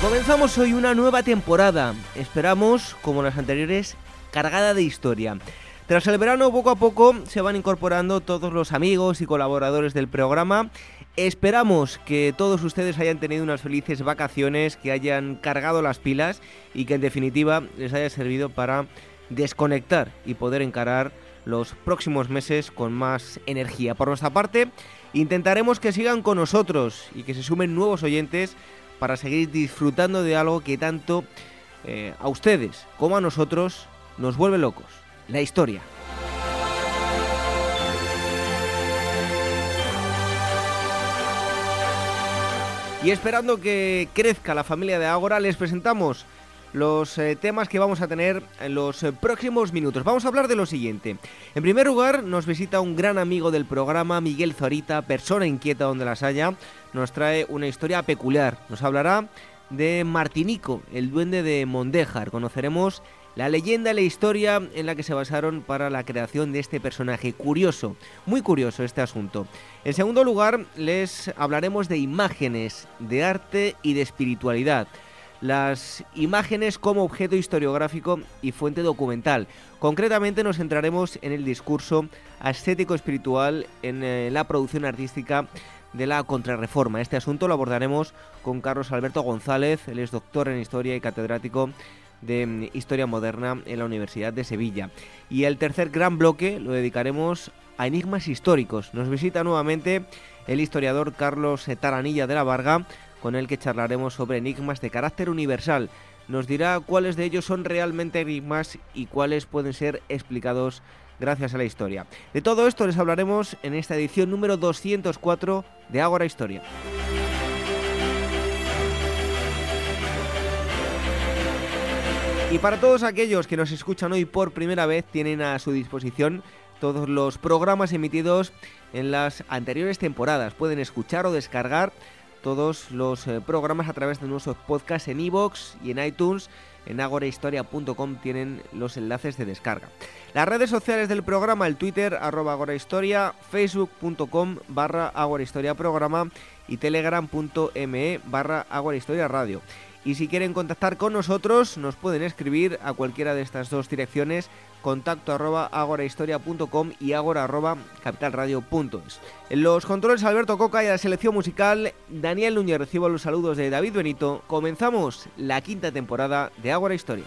Comenzamos hoy una nueva temporada, esperamos, como las anteriores, cargada de historia. Tras el verano, poco a poco se van incorporando todos los amigos y colaboradores del programa. Esperamos que todos ustedes hayan tenido unas felices vacaciones, que hayan cargado las pilas y que en definitiva les haya servido para desconectar y poder encarar los próximos meses con más energía. Por nuestra parte, intentaremos que sigan con nosotros y que se sumen nuevos oyentes para seguir disfrutando de algo que tanto eh, a ustedes como a nosotros nos vuelve locos, la historia. Y esperando que crezca la familia de Ágora, les presentamos los eh, temas que vamos a tener en los eh, próximos minutos. Vamos a hablar de lo siguiente. En primer lugar, nos visita un gran amigo del programa, Miguel Zorita, persona inquieta donde las haya. Nos trae una historia peculiar. Nos hablará de Martinico, el duende de Mondéjar. Conoceremos la leyenda y la historia en la que se basaron para la creación de este personaje. Curioso, muy curioso este asunto. En segundo lugar, les hablaremos de imágenes, de arte y de espiritualidad las imágenes como objeto historiográfico y fuente documental. Concretamente nos centraremos en el discurso ascético espiritual en eh, la producción artística de la contrarreforma. Este asunto lo abordaremos con Carlos Alberto González, él es doctor en historia y catedrático de mm, Historia Moderna en la Universidad de Sevilla. Y el tercer gran bloque lo dedicaremos a enigmas históricos. Nos visita nuevamente el historiador Carlos Taranilla de la Varga con el que charlaremos sobre enigmas de carácter universal. Nos dirá cuáles de ellos son realmente enigmas y cuáles pueden ser explicados gracias a la historia. De todo esto les hablaremos en esta edición número 204 de Ágora Historia. Y para todos aquellos que nos escuchan hoy por primera vez, tienen a su disposición todos los programas emitidos en las anteriores temporadas. Pueden escuchar o descargar todos los eh, programas a través de nuestros podcasts en iVoox y en iTunes. En agorahistoria.com tienen los enlaces de descarga. Las redes sociales del programa, el Twitter, arroba agorahistoria, facebook.com barra agorahistoria programa y telegram.me barra agorahistoria radio. Y si quieren contactar con nosotros, nos pueden escribir a cualquiera de estas dos direcciones contacto arroba agorahistoria.com y agora arroba capitalradio.es. En los controles Alberto Coca y la selección musical Daniel Núñez recibo los saludos de David Benito. Comenzamos la quinta temporada de Ágora Historia.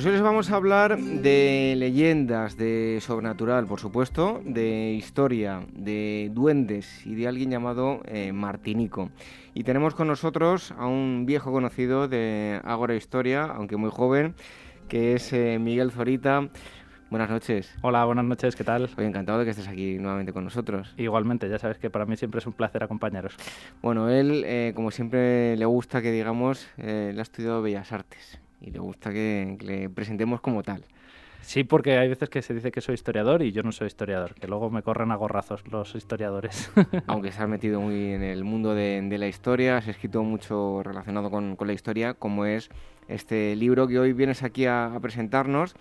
Pues hoy les vamos a hablar de leyendas, de sobrenatural, por supuesto, de historia, de duendes y de alguien llamado eh, Martinico. Y tenemos con nosotros a un viejo conocido de Ágora Historia, aunque muy joven, que es eh, Miguel Zorita. Buenas noches. Hola, buenas noches, ¿qué tal? Estoy encantado de que estés aquí nuevamente con nosotros. Igualmente, ya sabes que para mí siempre es un placer acompañaros. Bueno, él, eh, como siempre, le gusta que digamos, eh, le ha estudiado Bellas Artes y le gusta que, le presentemos como tal. Sí, porque hay veces que se dice que soy historiador y yo no soy historiador, que luego me corren a gorrazos los historiadores. Aunque se has metido muy en el mundo de, la historia, has escrito mucho relacionado con, la historia, como es este libro que hoy vienes aquí a presentarnos.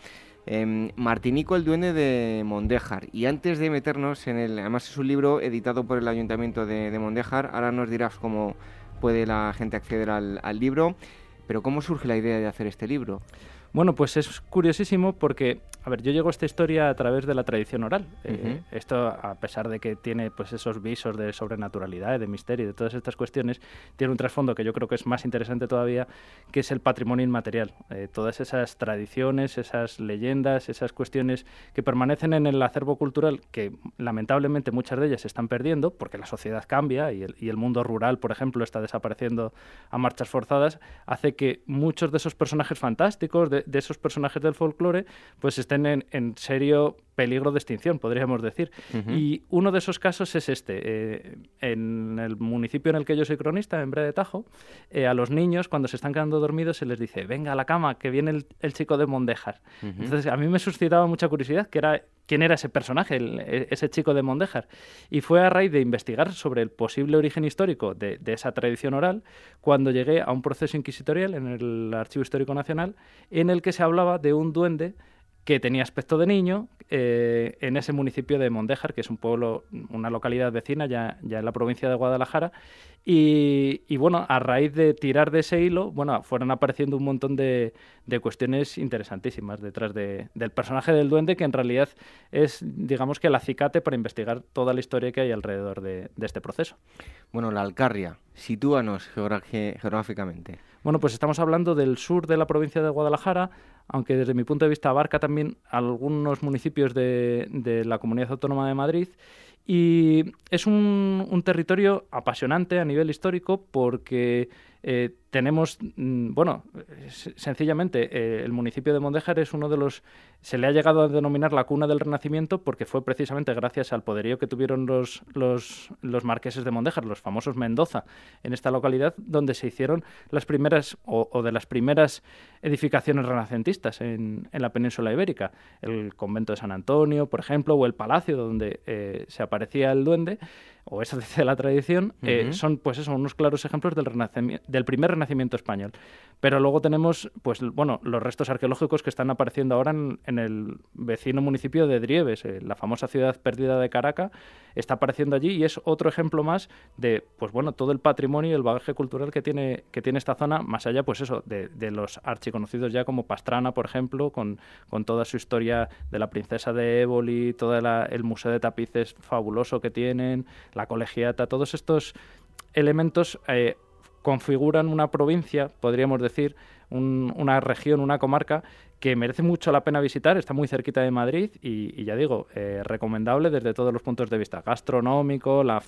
Em, Martinico, el duende de Mondejar. Y antes de meternos en el, además es un libro editado por el Ayuntamiento de, Mondejar, ahora nos dirás cómo puede la gente acceder al, al libro, pero ¿cómo surge la idea de hacer este libro? Bueno, pues es curiosísimo porque, a ver, yo llego a esta historia a través de la tradición oral. Eh, esto, a pesar de que tiene pues esos visos de sobrenaturalidad, de misterio, de todas estas cuestiones, tiene un trasfondo que yo creo que es más interesante todavía, que es el patrimonio inmaterial. Eh, todas esas tradiciones, esas leyendas, esas cuestiones que permanecen en el acervo cultural, que lamentablemente muchas de ellas se están perdiendo porque la sociedad cambia y el, mundo rural, por ejemplo, está desapareciendo a marchas forzadas, hace que muchos de esos personajes fantásticos, de de, esos personajes del folclore pues estén en, serio peligro de extinción, podríamos decir. Y uno de esos casos es este. Eh, en el municipio en el que yo soy cronista, en Bre de Tajo, eh, a los niños cuando se están quedando dormidos se les dice, venga a la cama, que viene el, chico de Mondejar. Entonces a mí me suscitaba mucha curiosidad que era quién era ese personaje, e, ese chico de Mondejar. Y fue a raíz de investigar sobre el posible origen histórico de, de, esa tradición oral cuando llegué a un proceso inquisitorial en el Archivo Histórico Nacional en el que se hablaba de un duende que tenía aspecto de niño eh, en ese municipio de Mondejar, que es un pueblo, una localidad vecina ya, ya en la provincia de Guadalajara. Y, bueno, a raíz de tirar de ese hilo, bueno, fueron apareciendo un montón de, de cuestiones interesantísimas detrás de, del personaje del duende, que en realidad es, digamos que el acicate para investigar toda la historia que hay alrededor de, de este proceso. Bueno, la Alcarria, sitúanos geográficamente. Bueno, pues estamos hablando del sur de la provincia de Guadalajara, aunque desde mi punto de vista abarca también algunos municipios de, la Comunidad Autónoma de Madrid. Y es un, un, territorio apasionante a nivel histórico porque eh, tenemos, mm, bueno, sencillamente, eh, el municipio de Mondejar es uno de los, se le ha llegado a denominar la cuna del Renacimiento porque fue precisamente gracias al poderío que tuvieron los, los, los marqueses de Mondejar, los famosos Mendoza, en esta localidad, donde se hicieron las primeras, o, de las primeras edificaciones renacentistas en, en, la península ibérica. El convento de San Antonio, por ejemplo, o el palacio donde eh, se aparecía el duende o esa dice la tradición, eh, son pues eso, unos claros ejemplos del, del primer renacimiento español. Pero luego tenemos, pues bueno, los restos arqueológicos que están apareciendo ahora en, el vecino municipio de Drieves, eh, la famosa ciudad perdida de Caracas, está apareciendo allí y es otro ejemplo más de, pues bueno, todo el patrimonio y el bagaje cultural que tiene, que tiene esta zona, más allá, pues eso, de, de los archiconocidos ya como Pastrana, por ejemplo, con, con, toda su historia de la princesa de Éboli, todo el museo de tapices fabuloso que tienen, la colegiata, todos estos elementos eh, configuran una provincia, podríamos decir, una región, una comarca que merece mucho la pena visitar, está muy cerquita de Madrid y, ya digo, eh, recomendable desde todos los puntos de vista, gastronómico, la,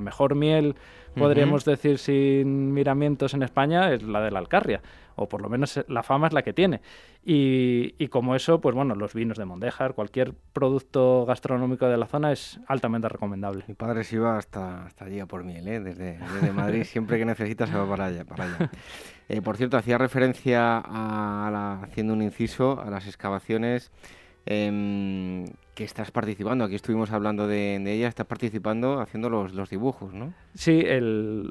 mejor miel, podríamos decir sin miramientos en España, es la de la Alcarria, o por lo menos la fama es la que tiene. Y, como eso, pues bueno, los vinos de Mondejar, cualquier producto gastronómico de la zona es altamente recomendable. Mi padre se iba hasta, hasta allí a por miel, ¿eh? desde, desde Madrid, siempre que necesita se va para allá. Para allá. Eh, por cierto, hacía referencia a la, haciendo un inciso a las excavaciones em, que estás participando. Aquí estuvimos hablando de, ella, estás participando haciendo los, los dibujos, ¿no? Sí, el,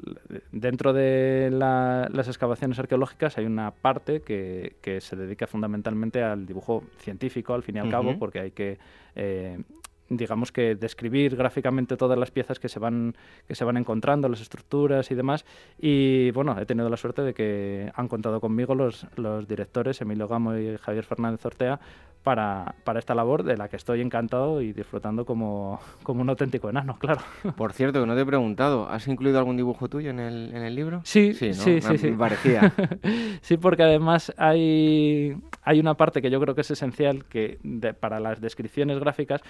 dentro de las excavaciones arqueológicas hay una parte que, que, se dedica fundamentalmente al dibujo científico, al fin y al cabo, porque hay que eh, digamos que describir gráficamente todas las piezas que se van que se van encontrando, las estructuras y demás. Y bueno, he tenido la suerte de que han contado conmigo los, los directores Emilio Gamo y Javier Fernández Ortea para, para, esta labor de la que estoy encantado y disfrutando como, como, un auténtico enano, claro. Por cierto, que no te he preguntado, ¿has incluido algún dibujo tuyo en el, en el libro? Sí, sí, sí, sí, sí. parecía. sí, porque además hay, hay una parte que yo creo que es esencial que para las descripciones gráficas,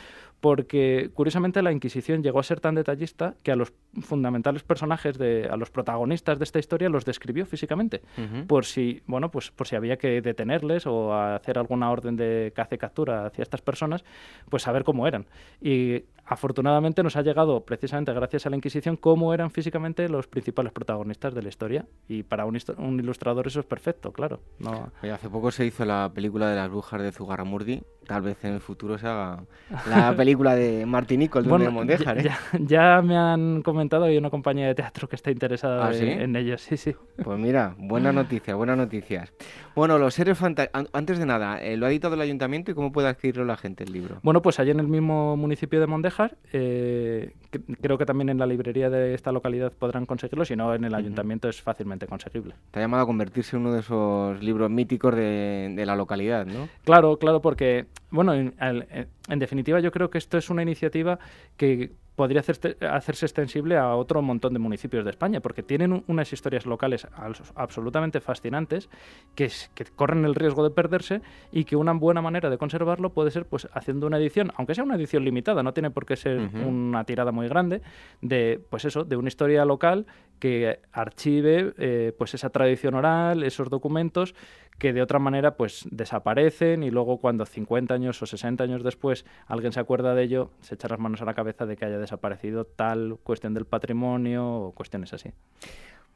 porque curiosamente la Inquisición llegó a ser tan detallista que a los fundamentales personajes, de, a los protagonistas de esta historia, los describió físicamente, por si, bueno, pues por si había que detenerles o hacer alguna orden de hace captura hacia estas personas, pues saber cómo eran. Y afortunadamente nos ha llegado, precisamente gracias a la Inquisición, cómo eran físicamente los principales protagonistas de la historia. Y para un, un ilustrador eso es perfecto, claro. No... hace poco se hizo la película de las brujas de Zugarramurdi. Tal vez en el futuro se haga la película de Martín Nicol, de Mondejar. ¿eh? Ya, me han comentado, hay una compañía de teatro que está interesada ¿Ah, en, ellos. Sí, sí. Pues mira, buena noticia, buenas noticias. Bueno, los seres fantásticos. Antes de nada, eh, ¿lo ha editado el ayuntamiento y cómo puede adquirirlo la gente el libro? Bueno, pues allí en el mismo municipio de Mondejar eh, creo que también en la librería de esta localidad podrán conseguirlo, si no en el ayuntamiento es fácilmente conseguible. Te ha llamado a convertirse en uno de esos libros míticos de, de la localidad, ¿no? Claro, claro, porque, bueno, en, en definitiva yo creo que esto es una iniciativa que podría hacerse extensible a otro montón de municipios de España, porque tienen unas historias locales absolutamente fascinantes que, corren el riesgo de perderse y que una buena manera de conservarlo puede ser pues haciendo una edición, aunque sea una edición limitada, no tiene por qué ser una tirada muy grande, de pues eso, de una historia local que archive eh, pues esa tradición oral, esos documentos que de otra manera pues desaparecen y luego cuando 50 años o 60 años después alguien se acuerda de ello, se echa las manos a la cabeza de que haya desaparecido tal cuestión del patrimonio o cuestiones así.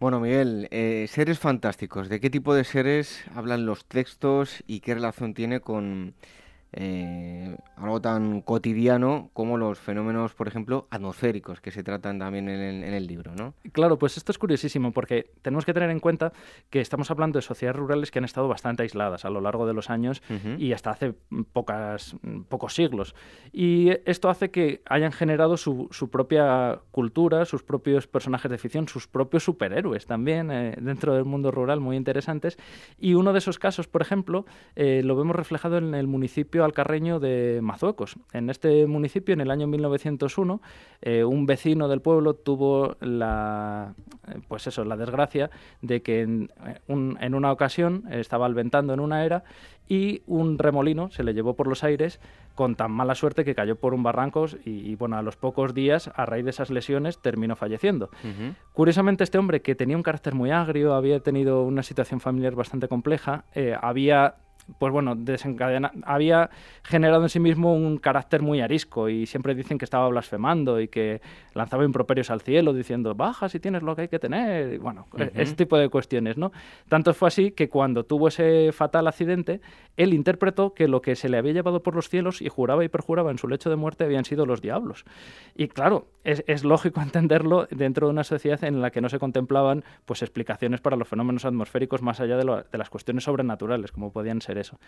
Bueno, Miguel, eh, seres fantásticos. ¿De qué tipo de seres hablan los textos y qué relación tiene con eh, algo tan cotidiano como los fenómenos, por ejemplo, atmosféricos que se tratan también en el, libro, ¿no? Claro, pues esto es curiosísimo porque tenemos que tener en cuenta que estamos hablando de sociedades rurales que han estado bastante aisladas a lo largo de los años y hasta hace pocas, pocos siglos. Y esto hace que hayan generado su, propia cultura, sus propios personajes de ficción, sus propios superhéroes también eh, dentro del mundo rural muy interesantes. Y uno de esos casos, por ejemplo, eh, lo vemos reflejado en el municipio alcarreño de Mazuecos. En este municipio, en el año 1901, eh, un vecino del pueblo tuvo la, eh, pues eso, la desgracia de que en, eh, en una ocasión estaba alventando en una era y un remolino se le llevó por los aires con tan mala suerte que cayó por un barranco y, bueno, a los pocos días, a raíz de esas lesiones, terminó falleciendo. Curiosamente, este hombre, que tenía un carácter muy agrio, había tenido una situación familiar bastante compleja, había pues bueno, desencadena, había generado en sí mismo un carácter muy arisco y siempre dicen que estaba blasfemando y que lanzaba improperios al cielo diciendo, baja si tienes lo que hay que tener, y bueno, e-, ese tipo de cuestiones, ¿no? Tanto fue así que cuando tuvo ese fatal accidente, él interpretó que lo que se le había llevado por los cielos y juraba y perjuraba en su lecho de muerte habían sido los diablos. Y claro, es, lógico entenderlo dentro de una sociedad en la que no se contemplaban pues explicaciones para los fenómenos atmosféricos más allá de, de las cuestiones sobrenaturales, como podían ser eso.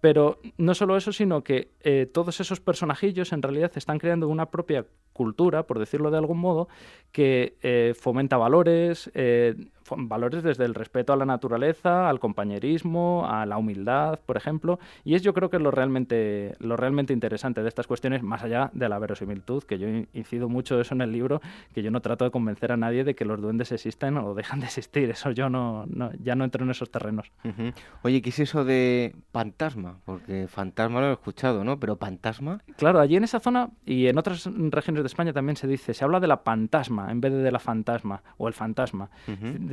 Pero no solo eso, sino que eh, todos esos personajillos en realidad están creando una propia cultura, por decirlo de algún modo, que eh, fomenta valores, eh, valores desde el respeto a la naturaleza, al compañerismo, a la humildad, por ejemplo, y es yo creo que es lo realmente, lo realmente interesante de estas cuestiones, más allá de la verosimilitud, que yo incido mucho eso en el libro, que yo no trato de convencer a nadie de que los duendes existen o dejan de existir, eso yo no, ya no entro en esos terrenos. Oye, ¿qué es eso de fantasma? Porque fantasma lo he escuchado, ¿no? Pero fantasma. Claro, allí en esa zona y en otras regiones de España también se dice, se habla de la fantasma en vez de de la fantasma o el fantasma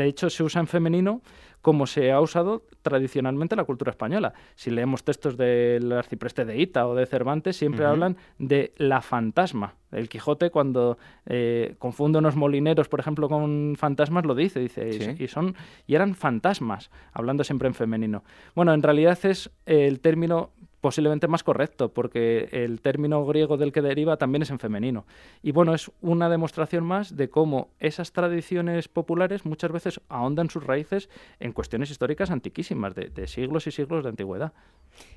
de hecho se usa en femenino como se ha usado tradicionalmente en la cultura española. Si leemos textos del arcipreste de Ita o de Cervantes, siempre hablan de la fantasma. El Quijote, cuando eh, confunde unos molineros, por ejemplo, con fantasmas, lo dice, dice, y, son, y eran fantasmas, hablando siempre en femenino. Bueno, en realidad es el término posiblemente más correcto, porque el término griego del que deriva también es en femenino. Y bueno, es una demostración más de cómo esas tradiciones populares muchas veces ahondan sus raíces en cuestiones históricas antiquísimas, de, siglos y siglos de antigüedad.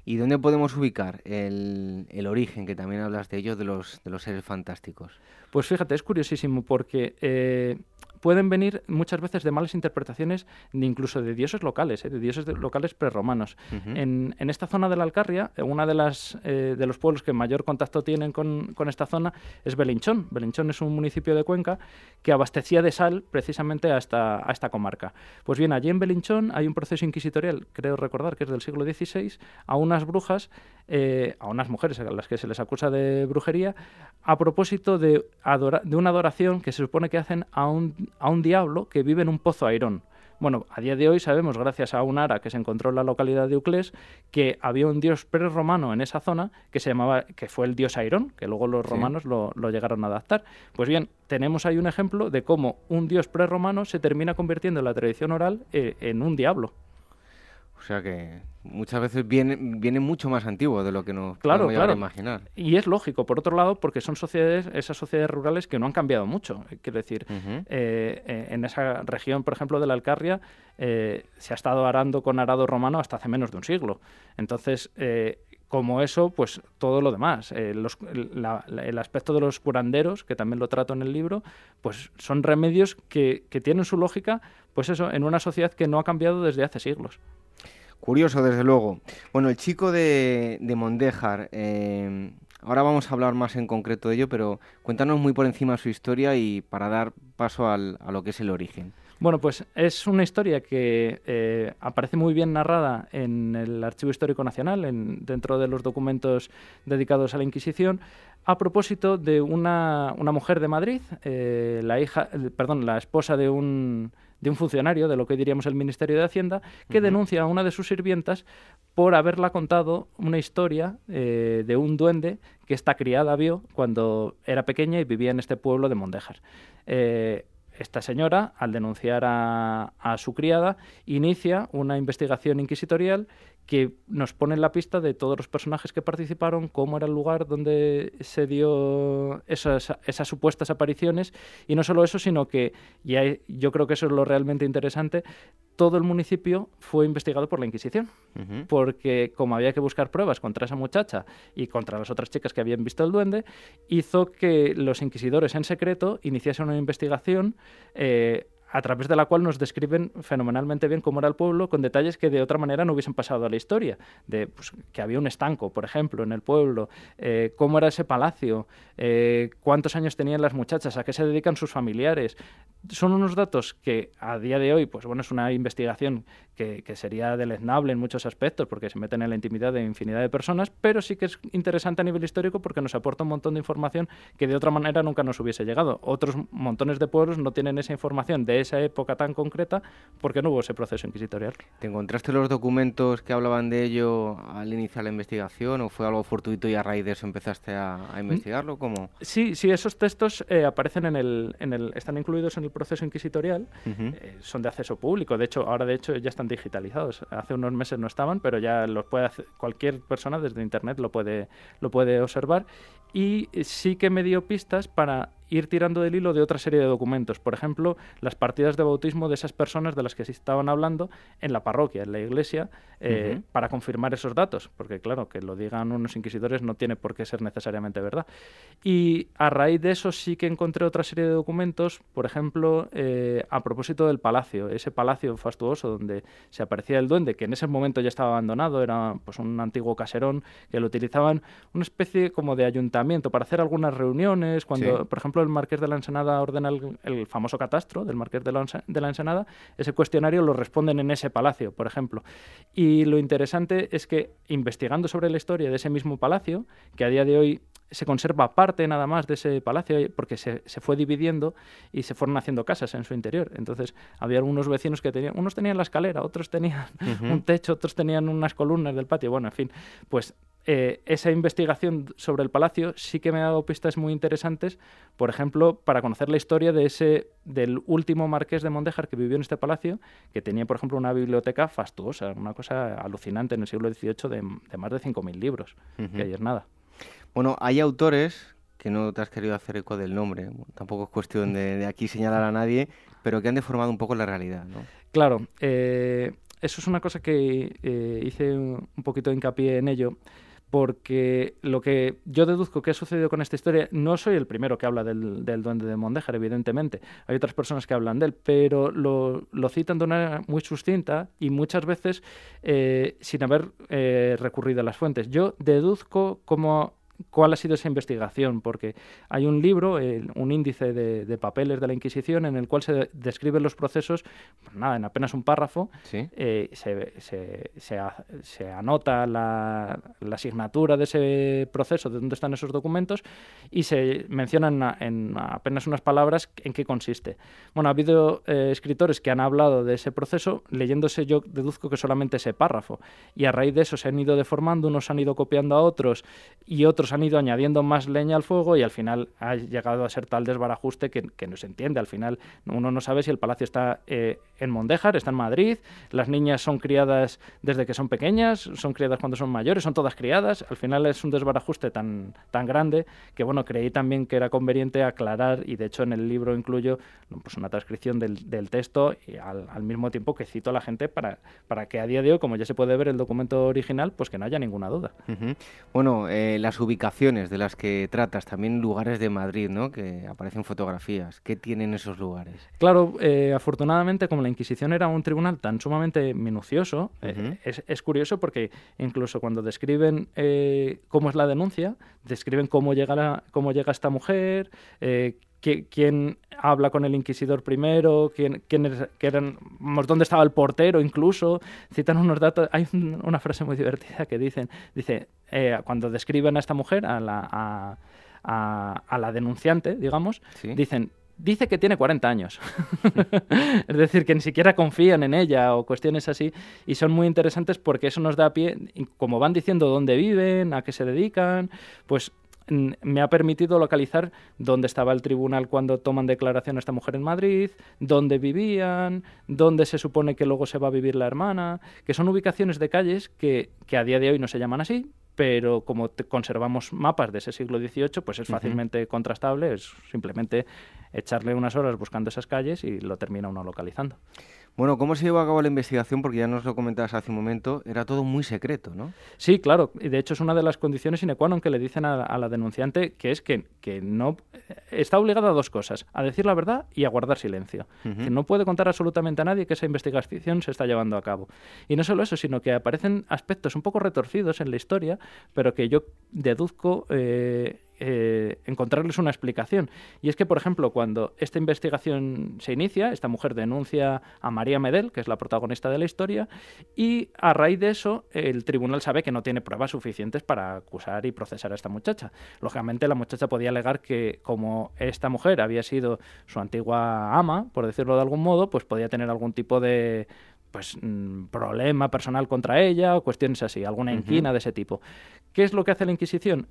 ¿Y dónde podemos ubicar el, origen, que también hablas de ello, de los, de los seres fantásticos? Pues fíjate, es curiosísimo porque eh, pueden venir muchas veces de malas interpretaciones de incluso de dioses locales, ¿eh? de dioses locales prerromanos. en, en, esta zona de la Alcarria, eh, una de las eh, de los pueblos que mayor contacto tienen con, con, esta zona es Belinchón. Belinchón es un municipio de Cuenca que abastecía de sal precisamente a esta, a esta comarca. Pues bien, allí en Belinchón hay un proceso inquisitorial, creo recordar que es del siglo XVI, a unas brujas, a unas mujeres a las que se les acusa de brujería, a propósito de, de una adoración que se supone que hacen a un a un diablo que vive en un pozo airón. Bueno, a día de hoy sabemos, gracias a un ara que se encontró en la localidad de Euclés, que había un dios prerromano en esa zona que se llamaba, que fue el dios Airón, que luego los romanos lo, llegaron a adaptar. Pues bien, tenemos ahí un ejemplo de cómo un dios prerromano se termina convirtiendo en la tradición oral eh, en un diablo. O sea que muchas veces viene, viene mucho más antiguo de lo que nos claro, podemos claro. imaginar. Y es lógico, por otro lado, porque son sociedades, esas sociedades rurales que no han cambiado mucho. Eh, quiero decir, eh, eh, en esa región, por ejemplo, de la Alcarria, se ha estado arando con arado romano hasta hace menos de un siglo. Entonces, como eso, pues todo lo demás. el aspecto de los curanderos, que también lo trato en el libro, pues son remedios que, que tienen su lógica, pues eso, en una sociedad que no ha cambiado desde hace siglos. Curioso, desde luego. Bueno, el chico de, de Mondéjar, eh, ahora vamos a hablar más en concreto de ello, pero cuéntanos muy por encima su historia y para dar paso a lo que es el origen. Bueno, pues es una historia que eh, aparece muy bien narrada en el Archivo Histórico Nacional, en, dentro de los documentos dedicados a la Inquisición, a propósito de una, una mujer de Madrid, eh, la hija, perdón, la esposa de un de un funcionario de lo que diríamos el Ministerio de Hacienda, que denuncia a una de sus sirvientas por haberla contado una historia eh, de un duende que esta criada vio cuando era pequeña y vivía en este pueblo de Mondejar. Eh, esta señora, al denunciar a, a, su criada, inicia una investigación inquisitorial que nos pone en la pista de todos los personajes que participaron, cómo era el lugar donde se dio esas, esas supuestas apariciones, y no solo eso, sino que, y yo creo que eso es lo realmente interesante, todo el municipio fue investigado por la Inquisición, porque como había que buscar pruebas contra esa muchacha y contra las otras chicas que habían visto el duende, hizo que los inquisidores en secreto iniciasen una investigación eh, a través de la cual nos describen fenomenalmente bien cómo era el pueblo, con detalles que de otra manera no hubiesen pasado a la historia, de pues, que había un estanco, por ejemplo, en el pueblo, eh, cómo era ese palacio, eh, cuántos años tenían las muchachas, a qué se dedican sus familiares. Son unos datos que a día de hoy, pues bueno, es una investigación que, que sería deleznable en muchos aspectos, porque se meten en la intimidad de infinidad de personas, pero sí que es interesante a nivel histórico porque nos aporta un montón de información que de otra manera nunca nos hubiese llegado. Otros montones de pueblos no tienen esa información de esa época tan concreta porque no hubo ese proceso inquisitorial. ¿Te encontraste los documentos que hablaban de ello al iniciar la investigación o fue algo fortuito y a raíz de eso empezaste a, investigarlo? ¿Cómo? Sí, sí, esos textos eh, aparecen en el, en el, están incluidos en el proceso inquisitorial, eh, son de acceso público, de hecho, ahora de hecho ya están digitalizados, hace unos meses no estaban, pero ya los puede hacer, cualquier persona desde internet lo puede, lo puede observar y sí que me dio pistas para ir tirando del hilo de otra serie de documentos. Por ejemplo, las partidas de bautismo de esas personas de las que se estaban hablando en la parroquia, en la iglesia, eh, para confirmar esos datos. Porque, claro, que lo digan unos inquisidores no tiene por qué ser necesariamente verdad. Y a raíz de eso sí que encontré otra serie de documentos, por ejemplo, eh, a propósito del palacio, ese palacio fastuoso donde se aparecía el duende, que en ese momento ya estaba abandonado, era pues un antiguo caserón que lo utilizaban una especie como de ayuntamiento para hacer algunas reuniones, cuando, por ejemplo, el Marqués de la Ensenada ordena el, famoso catastro del Marqués de la, de la, Ensenada, ese cuestionario lo responden en ese palacio, por ejemplo. Y lo interesante es que investigando sobre la historia de ese mismo palacio, que a día de hoy se conserva parte nada más de ese palacio porque se, se, fue dividiendo y se fueron haciendo casas en su interior. Entonces había algunos vecinos que tenían, unos tenían la escalera, otros tenían un techo, otros tenían unas columnas del patio. Bueno, en fin, pues eh, esa investigación sobre el palacio sí que me ha dado pistas muy interesantes, por ejemplo, para conocer la historia de ese del último marqués de Mondéjar que vivió en este palacio, que tenía, por ejemplo, una biblioteca fastuosa, una cosa alucinante en el siglo XVIII de, más de 5.000 libros, que ayer nada. Bueno, hay autores que no te has querido hacer eco del nombre, tampoco es cuestión de, aquí señalar a nadie, pero que han deformado un poco la realidad, ¿no? Claro, eh, eso es una cosa que eh, hice un poquito de hincapié en ello, porque lo que yo deduzco que ha sucedido con esta historia, no soy el primero que habla del, duende de Mondéjar, evidentemente, hay otras personas que hablan de él, pero lo, citan de una manera muy sucinta y muchas veces eh, sin haber recurrido a las fuentes. Yo deduzco como cuál ha sido esa investigación, porque hay un libro, un índice de, papeles de la Inquisición, en el cual se describen los procesos, pues nada, en apenas un párrafo, eh, se, anota la, asignatura de ese proceso, de dónde están esos documentos, y se mencionan en, apenas unas palabras en qué consiste. Bueno, ha habido eh, escritores que han hablado de ese proceso, leyéndose yo deduzco que solamente ese párrafo, y a raíz de eso se han ido deformando, unos han ido copiando a otros, y otros han ido añadiendo más leña al fuego y al final ha llegado a ser tal desbarajuste que, no se entiende. Al final uno no sabe si el palacio está eh, en Mondéjar, está en Madrid, las niñas son criadas desde que son pequeñas, son criadas cuando son mayores, son todas criadas. Al final es un desbarajuste tan, tan grande que bueno, creí también que era conveniente aclarar y de hecho en el libro incluyo pues una transcripción del, del texto y al, mismo tiempo que cito a la gente para, para que a día de hoy, como ya se puede ver el documento original, pues que no haya ninguna duda. Bueno, eh, las ubicaciones de las que tratas, también lugares de Madrid, ¿no? Que aparecen fotografías. ¿Qué tienen esos lugares? Claro, eh, afortunadamente, como la Inquisición era un tribunal tan sumamente minucioso, eh, es, curioso porque incluso cuando describen eh, cómo es la denuncia, describen cómo llega, cómo llega esta mujer, quién habla con el inquisidor primero, quién, quién eran, dónde estaba el portero incluso, citan unos datos, hay una frase muy divertida que dicen, dice, eh, cuando describen a esta mujer, a la, a, la denunciante, digamos, dicen, dice que tiene 40 años. es decir, que ni siquiera confían en ella o cuestiones así. Y son muy interesantes porque eso nos da pie, como van diciendo dónde viven, a qué se dedican, pues me ha permitido localizar dónde estaba el tribunal cuando toman declaración a esta mujer en Madrid, dónde vivían, dónde se supone que luego se va a vivir la hermana, que son ubicaciones de calles que, que a día de hoy no se llaman así, pero como conservamos mapas de ese siglo XVIII, pues es fácilmente contrastable, es simplemente echarle unas horas buscando esas calles y lo termina uno localizando. Bueno, ¿cómo se llevó a cabo la investigación? Porque ya nos lo comentabas hace un momento, era todo muy secreto, ¿no? Sí, claro, y de hecho es una de las condiciones sine qua non que le dicen a, la denunciante, que es que, que, no está obligada a dos cosas, a decir la verdad y a guardar silencio. Que no puede contar absolutamente a nadie que esa investigación se está llevando a cabo. Y no solo eso, sino que aparecen aspectos un poco retorcidos en la historia, pero que yo deduzco eh, eh, encontrarles una explicación. Y es que, por ejemplo, cuando esta investigación se inicia, esta mujer denuncia a María Medel, que es la protagonista de la historia, y a raíz de eso el tribunal sabe que no tiene pruebas suficientes para acusar y procesar a esta muchacha. Lógicamente, la muchacha podía alegar que como esta mujer había sido su antigua ama, por decirlo de algún modo, pues podía tener algún tipo de pues mm, problema personal contra ella o cuestiones así, alguna inquina de ese tipo. ¿Qué es lo que hace la Inquisición?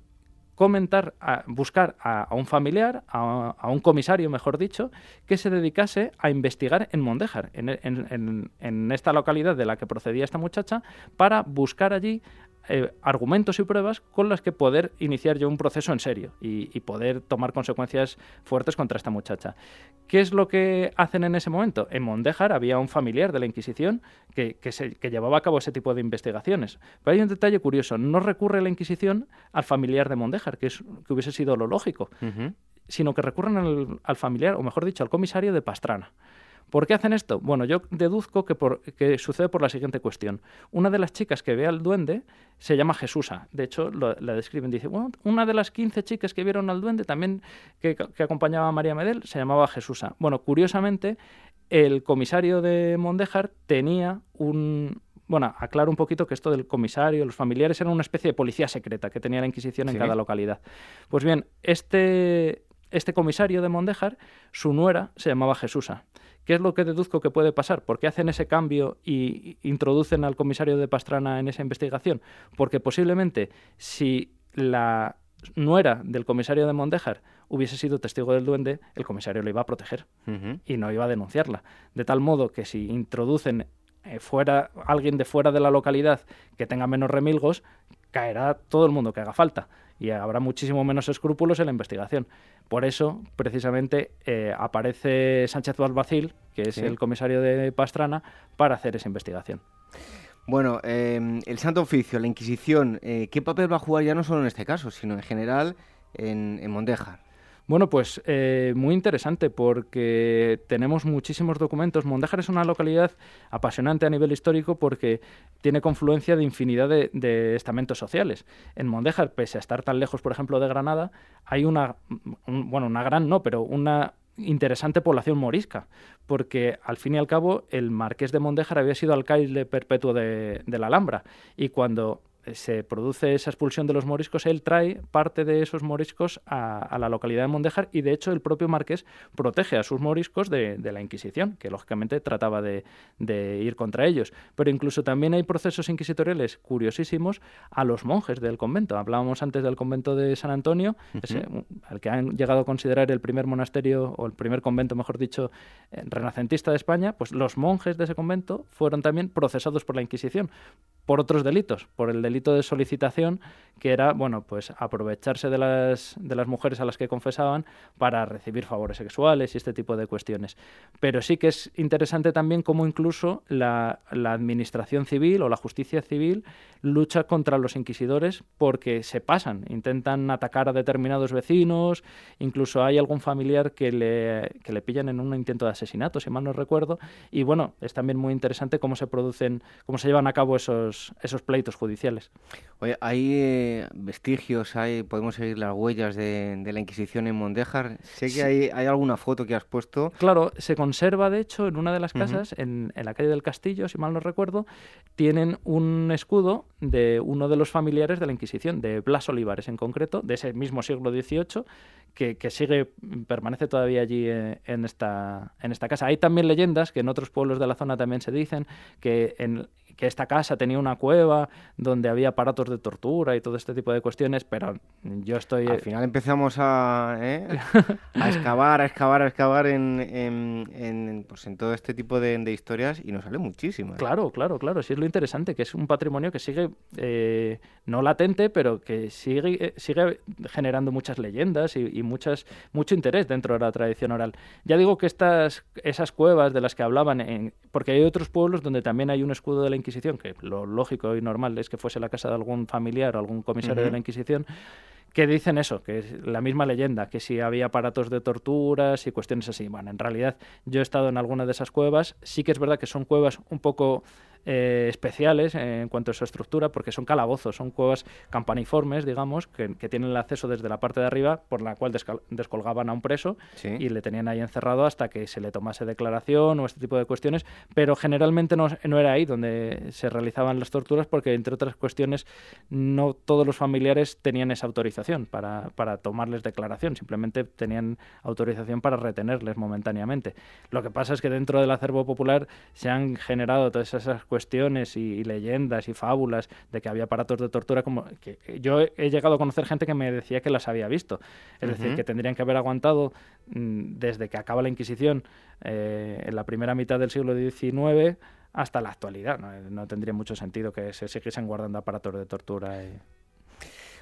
Comentar, a buscar a, un familiar, a, un comisario, mejor dicho, que se dedicase a investigar en Mondéjar, en, esta localidad de la que procedía esta muchacha, para buscar allí eh, argumentos y pruebas con las que poder iniciar yo un proceso en serio y, poder tomar consecuencias fuertes contra esta muchacha. ¿Qué es lo que hacen en ese momento? En Mondéjar había un familiar de la Inquisición que, llevaba a cabo ese tipo de investigaciones. Pero hay un detalle curioso, no recurre la Inquisición al familiar de Mondéjar, que, es, que hubiese sido lo lógico, sino que recurren al, al familiar, o mejor dicho, al comisario de Pastrana. ¿Por qué hacen esto? Bueno, yo deduzco que, sucede por la siguiente cuestión. Una de las chicas que ve al duende se llama Jesusa. De hecho, la describen. Dice, bueno, una de las 15 chicas que vieron al duende, también que, acompañaba a María Medel, se llamaba Jesusa. Bueno, curiosamente, el comisario de Mondéjar tenía un, bueno, aclaro un poquito que esto del comisario, los familiares eran una especie de policía secreta que tenía la Inquisición en cada localidad. Pues bien, este, este comisario de Mondéjar, su nuera se llamaba Jesusa. ¿Qué es lo que deduzco que puede pasar? ¿Por qué hacen ese cambio y introducen al comisario de Pastrana en esa investigación? Porque posiblemente si la nuera del comisario de Mondéjar hubiese sido testigo del duende, el comisario le iba a proteger y no iba a denunciarla. De tal modo que si introducen eh, fuera alguien de fuera de la localidad que tenga menos remilgos, caerá todo el mundo que haga falta y habrá muchísimo menos escrúpulos en la investigación. Por eso, precisamente, eh, aparece Sánchez Balbacil, que es el comisario de Pastrana, para hacer esa investigación. Bueno, em, el Santo Oficio, la Inquisición, eh, ¿qué papel va a jugar ya no solo en este caso, sino en general en, en Mondejar? Bueno, pues eh, muy interesante porque tenemos muchísimos documentos. Mondejar es una localidad apasionante a nivel histórico porque tiene confluencia de infinidad de, estamentos sociales. En Mondejar, pese a estar tan lejos, por ejemplo, de Granada, hay una, bueno, una gran no, pero una interesante población morisca, porque al fin y al cabo el marqués de Mondejar había sido alcalde perpetuo de la Alhambra y cuando se produce esa expulsión de los moriscos, él trae parte de esos moriscos a, la localidad de Mondejar y de hecho el propio marqués protege a sus moriscos de, la Inquisición, que lógicamente trataba de, ir contra ellos. Pero incluso también hay procesos inquisitoriales curiosísimos a los monjes del convento. Hablábamos antes del convento de San Antonio, al que han llegado a considerar el primer monasterio o el primer convento, mejor dicho, renacentista de España, pues los monjes de ese convento fueron también procesados por la Inquisición por otros delitos, por el delito de solicitación, que era, bueno, pues aprovecharse de las, de las mujeres a las que confesaban para recibir favores sexuales y este tipo de cuestiones. Pero sí que es interesante también cómo incluso la, la administración civil o la justicia civil lucha contra los inquisidores porque se pasan, intentan atacar a determinados vecinos, incluso hay algún familiar que le, que le pillan en un intento de asesinato, si mal no recuerdo, y bueno, es también muy interesante cómo se producen, cómo se llevan a cabo esos, esos pleitos judiciales. Oye, hay eh, vestigios, hay, podemos seguir las huellas de, la Inquisición en Mondéjar. Sé que hay, hay, alguna foto que has puesto. Claro, se conserva de hecho en una de las casas, en, en la calle del Castillo, si mal no recuerdo, tienen un escudo de uno de los familiares de la Inquisición, de Blas Olivares en concreto, de ese mismo siglo XVIII, que, que sigue, permanece todavía allí eh, en, esta, en esta casa. Hay también leyendas que en otros pueblos de la zona también se dicen que en, que esta casa tenía una cueva donde había aparatos de tortura y todo este tipo de cuestiones, pero yo estoy... Al final empezamos a, ¿eh? a excavar, a excavar, a excavar en, en, pues en todo este tipo de, historias y nos sale muchísimo. ¿eh? Claro, claro, claro, sí es lo interesante, que es un patrimonio que sigue, eh, no latente, pero que sigue, sigue generando muchas leyendas y, muchas, mucho interés dentro de la tradición oral. Ya digo que estas, esas cuevas de las que hablaban, en, porque hay otros pueblos donde también hay un escudo de la Inquisición, que lo lógico y normal es que fuese la casa de algún familiar o algún comisario de la Inquisición, que dicen eso, que es la misma leyenda, que si había aparatos de torturas y cuestiones así. Bueno, en realidad yo he estado en alguna de esas cuevas, sí que es verdad que son cuevas un poco eh, especiales en cuanto a su estructura, porque son calabozos, son cuevas campaniformes, digamos, que, tienen el acceso desde la parte de arriba, por la cual descolgaban a un preso y le tenían ahí encerrado hasta que se le tomase declaración o este tipo de cuestiones, pero generalmente no, no era ahí donde se realizaban las torturas, porque entre otras cuestiones no todos los familiares tenían esa autorización para, para tomarles declaración, simplemente tenían autorización para retenerles momentáneamente. Lo que pasa es que dentro del acervo popular se han generado todas esas cuestiones y, leyendas y fábulas de que había aparatos de tortura como que yo he llegado a conocer gente que me decía que las había visto es decir que tendrían que haber aguantado mm, desde que acaba la Inquisición eh, en la primera mitad del siglo XIX hasta la actualidad no, tendría mucho sentido que se siguiesen guardando aparatos de tortura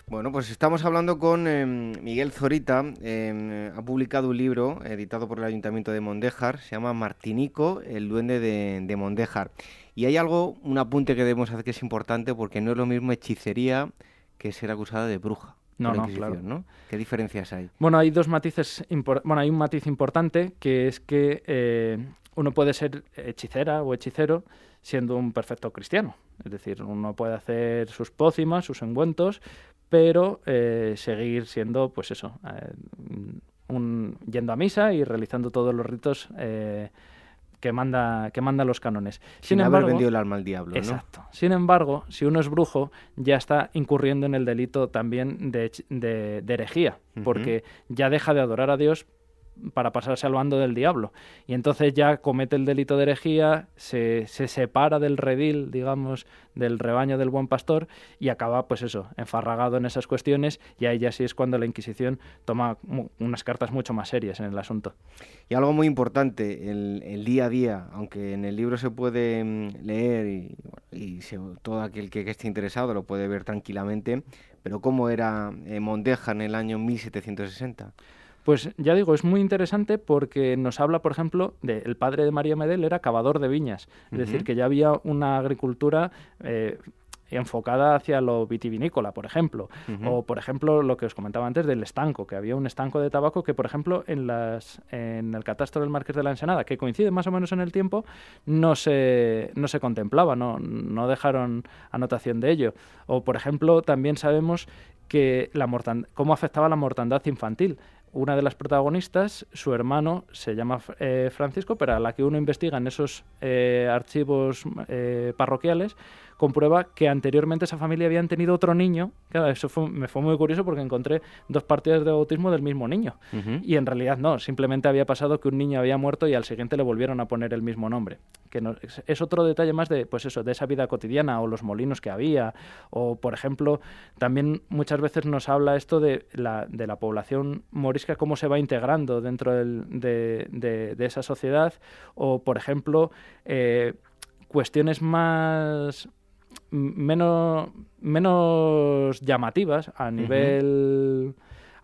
Bueno, pues estamos hablando con em, Miguel Zorita. Em, ha publicado un libro editado por el Ayuntamiento de Mondéjar. Se llama Martinico, el duende de, de Mondéjar. Y hay algo, un apunte que debemos hacer que es importante porque no es lo mismo hechicería que ser acusada de bruja. No, no, claro. ¿no? ¿Qué diferencias hay? Bueno, hay dos matices. Bueno, hay un matiz importante que es que eh, uno puede ser hechicera o hechicero siendo un perfecto cristiano. Es decir, uno puede hacer sus pócimas, sus engüentos, pero eh, seguir siendo, pues eso, eh, un, yendo a misa y realizando todos los ritos que manda, que manda los cánones. Sin, haber vendido el alma al diablo. Exacto. Sin embargo, si uno es brujo, ya está incurriendo en el delito también de, de, herejía, porque ya deja de adorar a Dios para pasarse al bando del diablo. Y entonces ya comete el delito de herejía, se, se, separa del redil, digamos, del rebaño del buen pastor y acaba, pues eso, enfarragado en esas cuestiones y ahí ya sí es cuando la Inquisición toma unas cartas mucho más serias en el asunto. Y algo muy importante, el, día a día, aunque en el libro se puede mm, leer y, todo aquel que, esté interesado lo puede ver tranquilamente, pero ¿cómo era eh, Mondeja en el año 1760? Pues ya digo, es muy interesante porque nos habla, por ejemplo, de el padre de María Medel era cavador de viñas, es decir, que ya había una agricultura eh, enfocada hacia lo vitivinícola, por ejemplo. O, por ejemplo, lo que os comentaba antes del estanco, que había un estanco de tabaco que, por ejemplo, en, las, en el catastro del Marqués de la Ensenada, que coincide más o menos en el tiempo, no se, no se contemplaba, no, no dejaron anotación de ello. O, por ejemplo, también sabemos que la cómo afectaba la mortandad infantil una de las protagonistas, su hermano se llama eh, Francisco, pero a la que uno investiga en esos eh, archivos eh, parroquiales, comprueba que anteriormente esa familia habían tenido otro niño. Claro, eso me fue muy curioso porque encontré dos partidas de bautismo del mismo niño. Y en realidad no, simplemente había pasado que un niño había muerto y al siguiente le volvieron a poner el mismo nombre. Que es, otro detalle más de, pues eso, de esa vida cotidiana o los molinos que había. O, por ejemplo, también muchas veces nos habla esto de la, de la población morisca, cómo se va integrando dentro de, de, esa sociedad. O, por ejemplo, eh, cuestiones más menos, menos llamativas a nivel...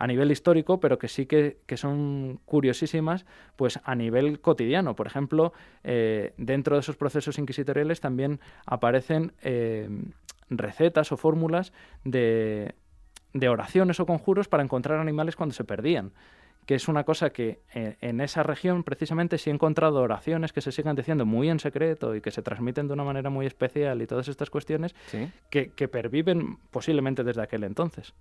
a nivel histórico, pero que sí que, son curiosísimas, pues a nivel cotidiano. Por ejemplo, eh, dentro de esos procesos inquisitoriales también aparecen eh, recetas o fórmulas de, de oraciones o conjuros para encontrar animales cuando se perdían que es una cosa que eh, en, esa región precisamente sí he encontrado oraciones que se sigan diciendo muy en secreto y que se transmiten de una manera muy especial y todas estas cuestiones que, perviven posiblemente desde aquel entonces.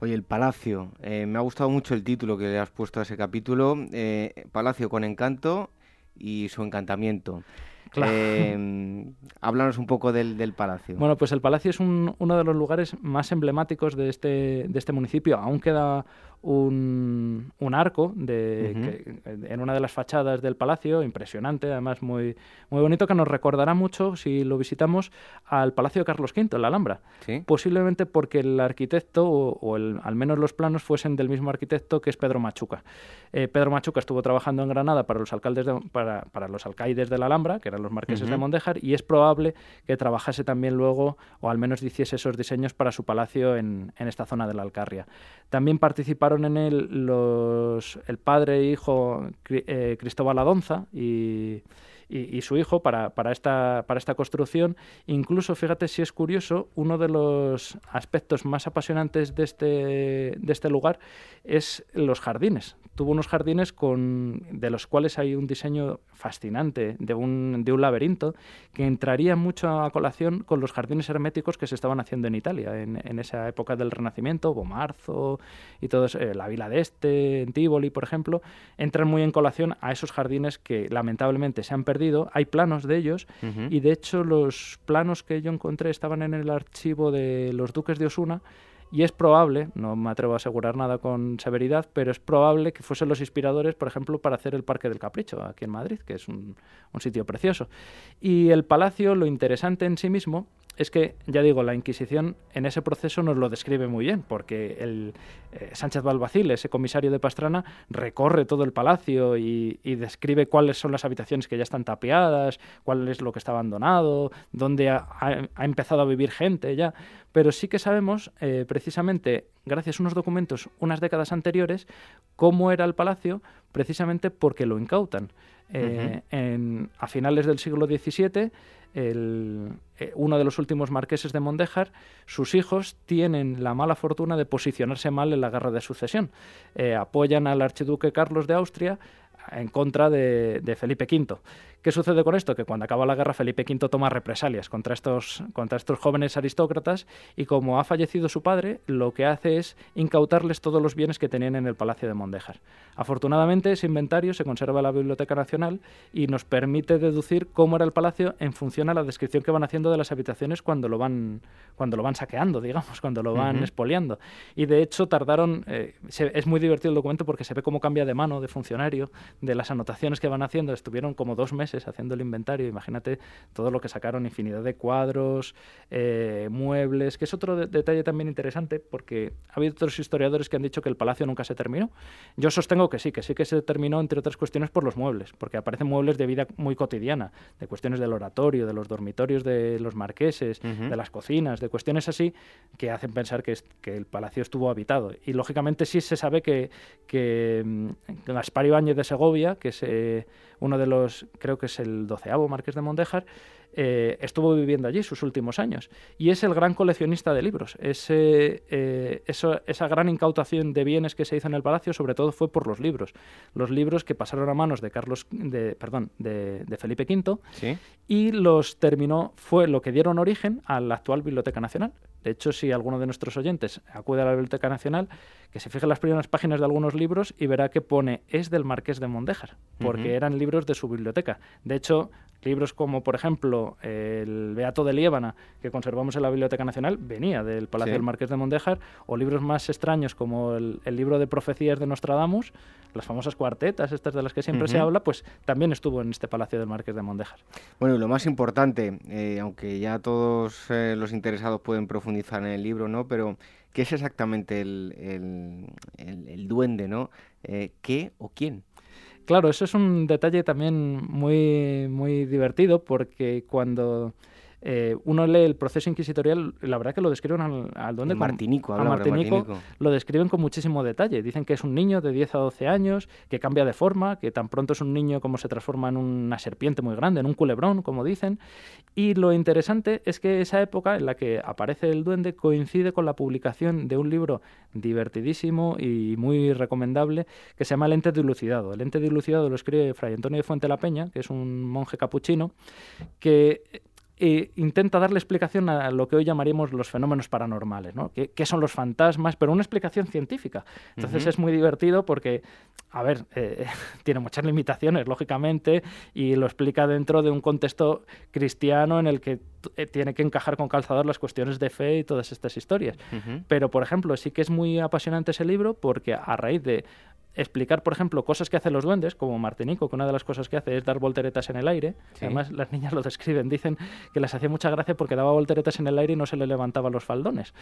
Oye, el Palacio. Eh, me ha gustado mucho el título que le has puesto a ese capítulo. Eh, Palacio con encanto y su encantamiento. Em, háblanos un poco del, del, palacio. Bueno, pues el palacio es uno de los lugares más emblemáticos de este, de este municipio. Aún queda un, un arco de, en una de las fachadas del palacio, impresionante, además muy, muy bonito, que nos recordará mucho, si lo visitamos, al Palacio de Carlos V, en la Alhambra. Posiblemente porque el arquitecto, o, el, al menos los planos, fuesen del mismo arquitecto que es Pedro Machuca. Eh, Pedro Machuca estuvo trabajando en Granada para los, alcaldes para, para, los alcaides de la Alhambra, que eran los marqueses de Mondejar, y es probable que trabajase también luego, o al menos hiciese esos diseños para su palacio en, en esta zona de la Alcarria. También en él los, el padre e hijo eh, Cristóbal Adonza y, y, su hijo para, para, esta, para esta construcción. Incluso, fíjate si es curioso, uno de los aspectos más apasionantes de este, de este lugar es los jardines. Tuvo unos jardines con, de los cuales hay un diseño fascinante de un, de un laberinto que entraría mucho a colación con los jardines herméticos que se estaban haciendo en Italia en, en esa época del Renacimiento, Bomarzo y todo eso, eh, la Vila de Este, en Tívoli, por ejemplo, entran muy en colación a esos jardines que lamentablemente se han perdido. Hay planos de ellos y de hecho los planos que yo encontré estaban en el archivo de los duques de Osuna y es probable, no me atrevo a asegurar nada con severidad, pero es probable que fuesen los inspiradores, por ejemplo, para hacer el Parque del Capricho aquí en Madrid, que es un, un sitio precioso. Y el palacio, lo interesante en sí mismo es que, ya digo, la Inquisición en ese proceso nos lo describe muy bien, porque el eh, Sánchez Balbacil, ese comisario de Pastrana, recorre todo el palacio y, describe cuáles son las habitaciones que ya están tapiadas, cuál es lo que está abandonado, dónde ha, empezado a vivir gente ya. Pero sí que sabemos, eh, precisamente, gracias a unos documentos unas décadas anteriores, cómo era el palacio, precisamente porque lo incautan. Eh, en, a finales del siglo XVII eh, uno de los últimos marqueses de Mondéjar, sus hijos tienen la mala fortuna de posicionarse mal en la guerra de sucesión. Eh, apoyan al archiduque Carlos de Austria en contra de, Felipe V, ¿Qué sucede con esto? Que cuando acaba la guerra Felipe V toma represalias contra estos, contra estos jóvenes aristócratas y como ha fallecido su padre, lo que hace es incautarles todos los bienes que tenían en el Palacio de Mondéjar. Afortunadamente ese inventario se conserva en la Biblioteca Nacional y nos permite deducir cómo era el palacio en función a la descripción que van haciendo de las habitaciones cuando lo van, cuando lo van saqueando, digamos, cuando lo van expoliando. Y de hecho tardaron, eh, es muy divertido el documento porque se ve cómo cambia de mano, de funcionario, de las anotaciones que van haciendo. Estuvieron como dos meses haciendo el inventario. Imagínate todo lo que sacaron, infinidad de cuadros, eh, muebles, que es otro detalle también interesante porque ha habido otros historiadores que han dicho que el palacio nunca se terminó. Yo sostengo que sí, que sí que se terminó, entre otras cuestiones, por los muebles, porque aparecen muebles de vida muy cotidiana, de cuestiones del oratorio, de los dormitorios de los marqueses, de las cocinas, de cuestiones así que hacen pensar que, que el palacio estuvo habitado. Y lógicamente sí se sabe que, que mm, Gaspar Ibáñez de Segovia, que es eh, uno de los, creo que es el doceavo marqués de Mondéjar, eh, estuvo viviendo allí sus últimos años. Y es el gran coleccionista de libros. Ese, eh, esa gran incautación de bienes que se hizo en el palacio, sobre todo, fue por los libros. Los libros que pasaron a manos de Carlos, de, perdón, de, Felipe V, y los terminó, fue lo que dieron origen a la actual Biblioteca Nacional. De hecho, si alguno de nuestros oyentes acude a la Biblioteca Nacional, que se fije en las primeras páginas de algunos libros y verá que pone es del Marqués de Mondéjar, porque eran libros de su biblioteca. De hecho, libros como, por ejemplo, el Beato de Liébana, que conservamos en la Biblioteca Nacional, venía del Palacio del Marqués de Mondéjar, o libros más extraños como el, libro de profecías de Nostradamus, las famosas cuartetas, estas de las que siempre se habla, pues también estuvo en este Palacio del Marqués de Mondéjar. Bueno, y lo más importante, eh, aunque ya todos eh, los interesados pueden profundizar, en el libro, ¿no? Pero, ¿qué es exactamente el, el, duende, ¿no? Eh, ¿Qué o quién? Claro, eso es un detalle también muy, muy divertido porque cuando eh, uno lee el proceso inquisitorial, la verdad que lo describen al, al duende Martinico, a Martinico, lo describen con muchísimo detalle. Dicen que es un niño de 10 a 12 años, que cambia de forma, que tan pronto es un niño como se transforma en una serpiente muy grande, en un culebrón, como dicen. Y lo interesante es que esa época en la que aparece el duende coincide con la publicación de un libro divertidísimo y muy recomendable que se llama El ente dilucidado. El ente dilucidado lo escribe Fray Antonio de Fuente la Peña, que es un monje capuchino, que e intenta darle explicación a lo que hoy llamaríamos los fenómenos paranormales, ¿no? ¿Qué, son los fantasmas? Pero una explicación científica. Entonces es muy divertido porque, a ver, eh, tiene muchas limitaciones, lógicamente, y lo explica dentro de un contexto cristiano en el que eh, tiene que encajar con calzador las cuestiones de fe y todas estas historias. Pero, por ejemplo, sí que es muy apasionante ese libro porque a raíz de explicar, por ejemplo, cosas que hacen los duendes, como Martinico, que una de las cosas que hace es dar volteretas en el aire. Además, las niñas lo describen, dicen que les hacía mucha gracia porque daba volteretas en el aire y no se le levantaban los faldones.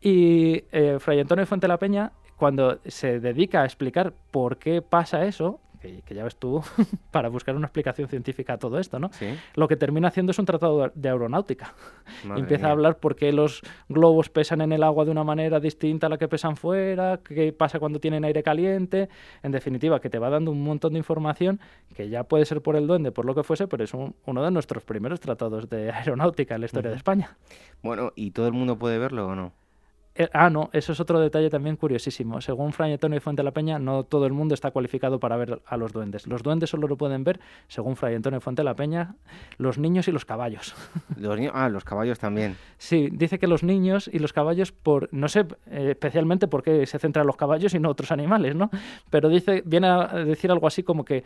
Y eh, Fray Antonio Fuente la Peña, cuando se dedica a explicar por qué pasa eso, que, ya ves tú, para buscar una explicación científica a todo esto, ¿no? Lo que termina haciendo es un tratado de aeronáutica. Empieza a hablar por qué los globos pesan en el agua de una manera distinta a la que pesan fuera, qué pasa cuando tienen aire caliente, en definitiva, que te va dando un montón de información que ya puede ser por el duende, por lo que fuese, pero es uno de nuestros primeros tratados de aeronáutica en la historia de España. Bueno, ¿y todo el mundo puede verlo o no? Eh, ah, no, eso es otro detalle también curiosísimo. Según Fray Antonio y Fuente la Peña, no todo el mundo está cualificado para ver a los duendes. Los duendes solo lo pueden ver, según Fray Antonio y Fuente la Peña, los niños y los caballos. Los ah, los caballos también. Sí, dice que los niños y los caballos, por no sé eh, especialmente por qué se centran los caballos y no otros animales, ¿no? Pero dice, viene a decir algo así como que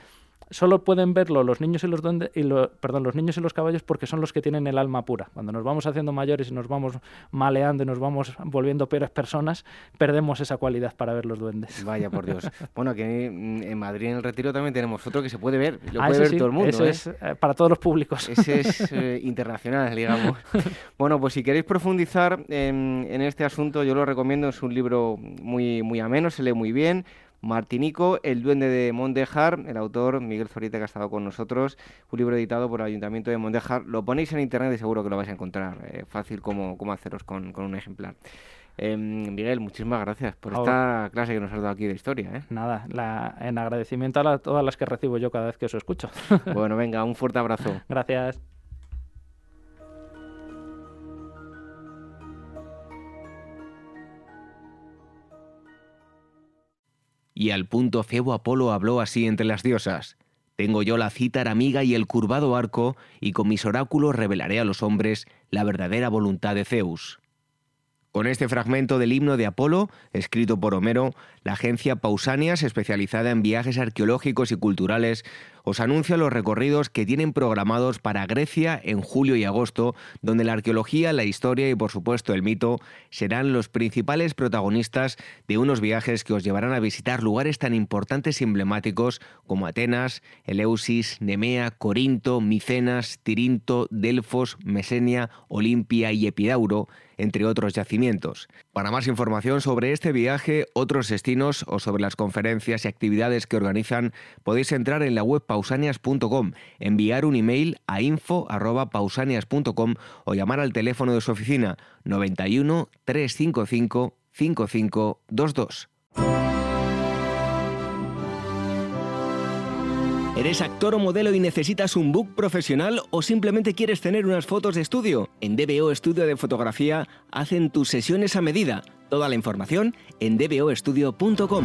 solo pueden verlo los niños y los duendes, y perdón, los niños y los caballos porque son los que tienen el alma pura. Cuando nos vamos haciendo mayores y nos vamos maleando y nos vamos volviendo peores personas, perdemos esa cualidad para ver los duendes. Vaya por Dios. bueno, que en Madrid en el Retiro también tenemos otro que se puede ver, lo ah, puede ver todo el mundo. Eso ¿eh? es eh, para todos los públicos. Ese es eh, internacional, digamos. bueno, pues si queréis profundizar en, en este asunto, yo lo recomiendo, es un libro muy, muy ameno, se lee muy bien Martinico, El Duende de Mondejar, el autor Miguel Zorita que ha estado con nosotros, un libro editado por el Ayuntamiento de Mondejar. Lo ponéis en internet y seguro que lo vais a encontrar. Eh, fácil como, haceros con, un ejemplar. Em, Miguel, muchísimas gracias por esta clase que nos has dado aquí de historia. ¿eh? Nada, en agradecimiento a todas las que recibo yo cada vez que os escucho. bueno, venga, un fuerte abrazo. gracias. Y al punto Febo Apolo habló así entre las diosas. Tengo yo la cítara amiga y el curvado arco, y con mis oráculos revelaré a los hombres la verdadera voluntad de Zeus. Con este fragmento del himno de Apolo, escrito por Homero, la agencia Pausanias, especializada en viajes arqueológicos y culturales, os anuncia los recorridos que tienen programados para Grecia en julio y agosto, donde la arqueología, la historia y por supuesto el mito serán los principales protagonistas de unos viajes que os llevarán a visitar lugares tan importantes y emblemáticos como Atenas, Eleusis, Nemea, Corinto, Micenas, Tirinto, Delfos, Mesenia, Olimpia y Epidauro, entre otros yacimientos. Para más información sobre este viaje, otros destinos o sobre las conferencias y actividades que organizan, podéis entrar en la web pausanias.com, enviar un email a info@pausanias.com o llamar al teléfono de su oficina 91 355 5522. ¿Eres actor o modelo y necesitas un book profesional o simplemente quieres tener unas fotos de estudio? En DBO Estudio de Fotografía hacen tus sesiones a medida. Toda la información en dboestudio.com.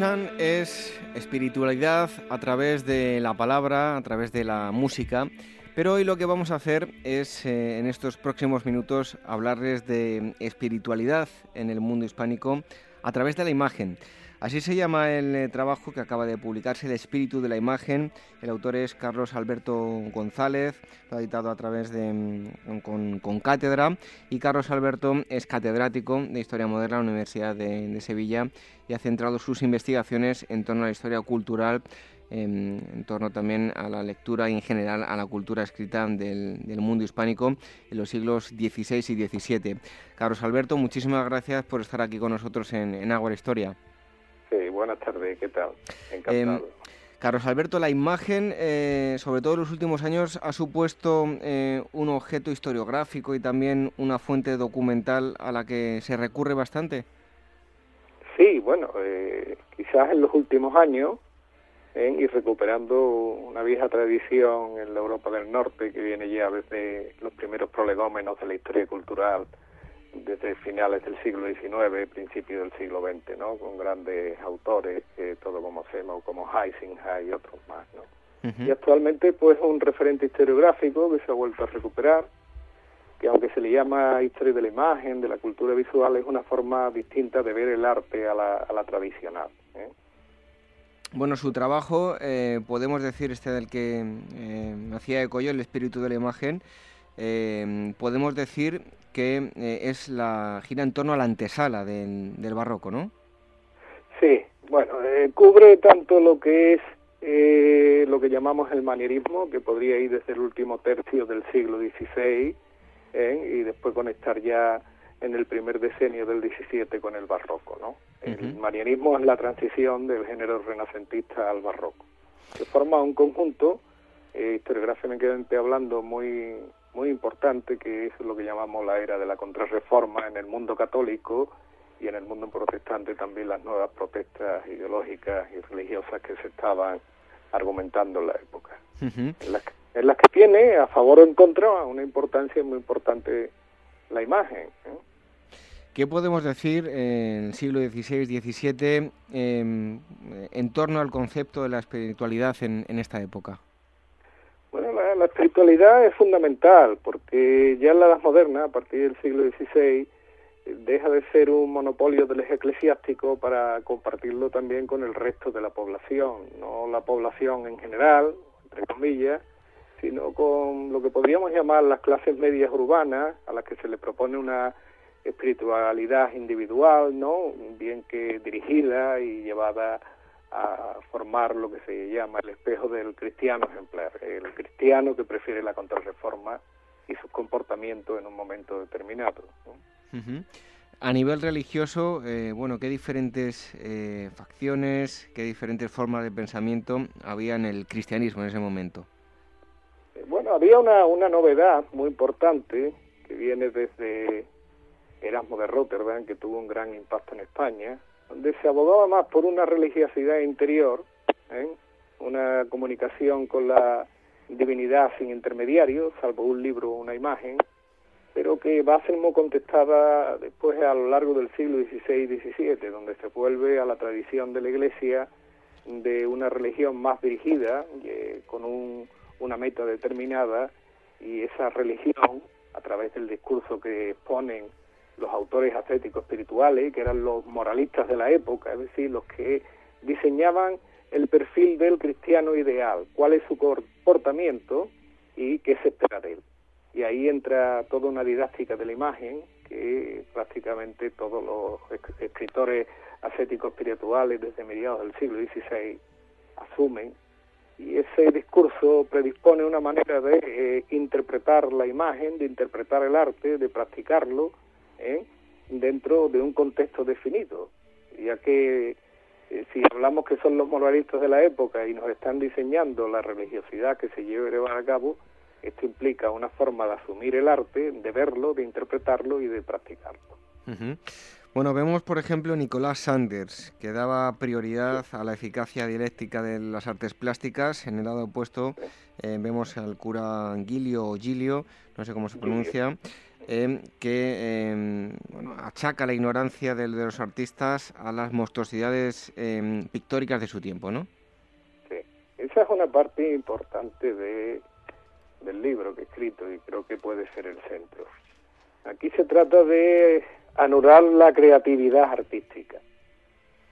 Es espiritualidad a través de la palabra, a través de la música. Pero hoy lo que vamos a hacer es, eh, en estos próximos minutos, hablarles de espiritualidad en el mundo hispánico a través de la imagen. Así se llama el eh, trabajo que acaba de publicarse, El espíritu de la imagen. El autor es Carlos Alberto González, ha editado a través de mm, con, cátedra. Y Carlos Alberto es catedrático de Historia Moderna en la Universidad de, Sevilla y ha centrado sus investigaciones en torno a la historia cultural en, torno también a la lectura y en general a la cultura escrita del, mundo hispánico en los siglos XVI y XVII. Carlos Alberto, muchísimas gracias por estar aquí con nosotros en, en Agua Historia. Buenas tardes, ¿qué tal? Encantado. Em, Carlos Alberto, la imagen, eh, sobre todo en los últimos años, ha supuesto eh, un objeto historiográfico y también una fuente documental a la que se recurre bastante. Sí, bueno, eh, quizás en los últimos años, y recuperando una vieja tradición en la Europa del Norte que viene ya desde los primeros prolegómenos de la historia cultural desde finales del siglo XIX, principios del siglo XX, ¿no? Con grandes autores, eh, todo como Semo, como Heisinghai y otros más, ¿no? Y actualmente, pues, un referente historiográfico que se ha vuelto a recuperar, que aunque se le llama historia de la imagen, de la cultura visual, es una forma distinta de ver el arte a la, a la tradicional. ¿eh? Bueno, su trabajo, eh, podemos decir, este del que eh, hacía eco yo, el espíritu de la imagen, eh, podemos decir que eh, es la gira en torno a la antesala del, barroco, ¿no? Sí, bueno, eh, cubre tanto lo que es eh, lo que llamamos el manierismo, que podría ir desde el último tercio del siglo XVI y después conectar ya en el primer decenio del XVII con el barroco, ¿no? El manierismo es la transición del género renacentista al barroco. Se forma un conjunto, historiográficamente hablando, muy muy importante que es lo que llamamos la era de la contrarreforma en el mundo católico y en el mundo protestante también las nuevas protestas ideológicas y religiosas que se estaban argumentando en la época. en, las, que tiene a favor o en contra una importancia muy importante la imagen. ¿eh? ¿Qué podemos decir en el siglo XVI-XVII em, en torno al concepto de la espiritualidad en esta época? La, espiritualidad es fundamental porque ya en la Edad Moderna, a partir del siglo XVI, deja de ser un monopolio del eclesiástico para compartirlo también con el resto de la población, no la población en general, entre comillas, sino con lo que podríamos llamar las clases medias urbanas, a las que se le propone una espiritualidad individual, ¿no? Bien que dirigida y llevada a formar lo que se llama el espejo del cristiano ejemplar, el cristiano que prefiere la contrarreforma y sus comportamientos en un momento determinado. A nivel religioso, eh, bueno, ¿qué diferentes eh, facciones, qué diferentes formas de pensamiento había en el cristianismo en ese momento? Eh, bueno, había una, una novedad muy importante que viene desde Erasmo de Rotterdam, que tuvo un gran impacto en España, donde se abogaba más por una religiosidad interior, ¿eh? una comunicación con la divinidad sin intermediarios, salvo un libro o una imagen, pero que va a ser muy contestada después a lo largo del siglo XVI y XVII, donde se vuelve a la tradición de la Iglesia de una religión más dirigida, eh, con un, una meta determinada, y esa religión, a través del discurso que exponen los autores ascéticos espirituales, que eran los moralistas de la época, es decir, los que diseñaban el perfil del cristiano ideal, cuál es su comportamiento y qué se espera de él. Y ahí entra toda una didáctica de la imagen que prácticamente todos los escritores ascéticos espirituales desde mediados del siglo XVI asumen. Y ese discurso predispone una manera de eh, interpretar la imagen, de interpretar el arte, de practicarlo, ¿eh? dentro de un contexto definido, ya que eh, si hablamos que son los moralistas de la época y nos están diseñando la religiosidad que se lleve a cabo, esto implica una forma de asumir el arte, de verlo, de interpretarlo y de practicarlo. Bueno, vemos por ejemplo Nicolás Sanders, que daba prioridad a la eficacia dialéctica de las artes plásticas. En el lado opuesto eh, vemos al cura Gilio o Gilio, no sé cómo se pronuncia, eh, que em, achaca la ignorancia de, los artistas a las monstruosidades em, pictóricas de su tiempo, ¿no? Sí, esa es una parte importante de, del libro que he escrito y creo que puede ser el centro. Aquí se trata de anular la creatividad artística.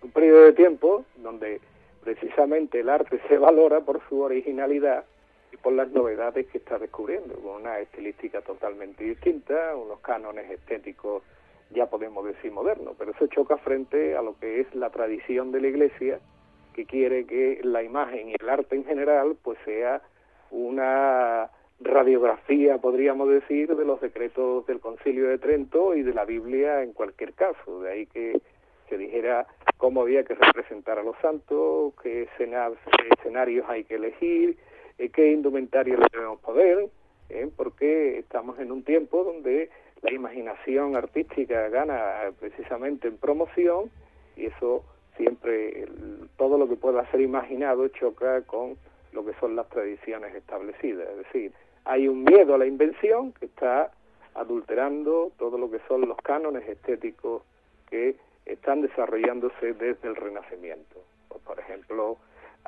Un periodo de tiempo donde precisamente el arte se valora por su originalidad y por las novedades que está descubriendo, con una estilística totalmente distinta, unos cánones estéticos, ya podemos decir modernos, pero eso choca frente a lo que es la tradición de la Iglesia, que quiere que la imagen y el arte en general pues sea una radiografía, podríamos decir, de los decretos del Concilio de Trento y de la Biblia en cualquier caso. De ahí que se dijera cómo había que representar a los santos, qué escenarios hay que elegir, qué indumentaria le debemos poder, eh, porque estamos en un tiempo donde la imaginación artística gana precisamente en promoción y eso siempre, todo lo que pueda ser imaginado choca con lo que son las tradiciones establecidas. Es decir, hay un miedo a la invención que está adulterando todo lo que son los cánones estéticos que están desarrollándose desde el Renacimiento. Pues, por ejemplo,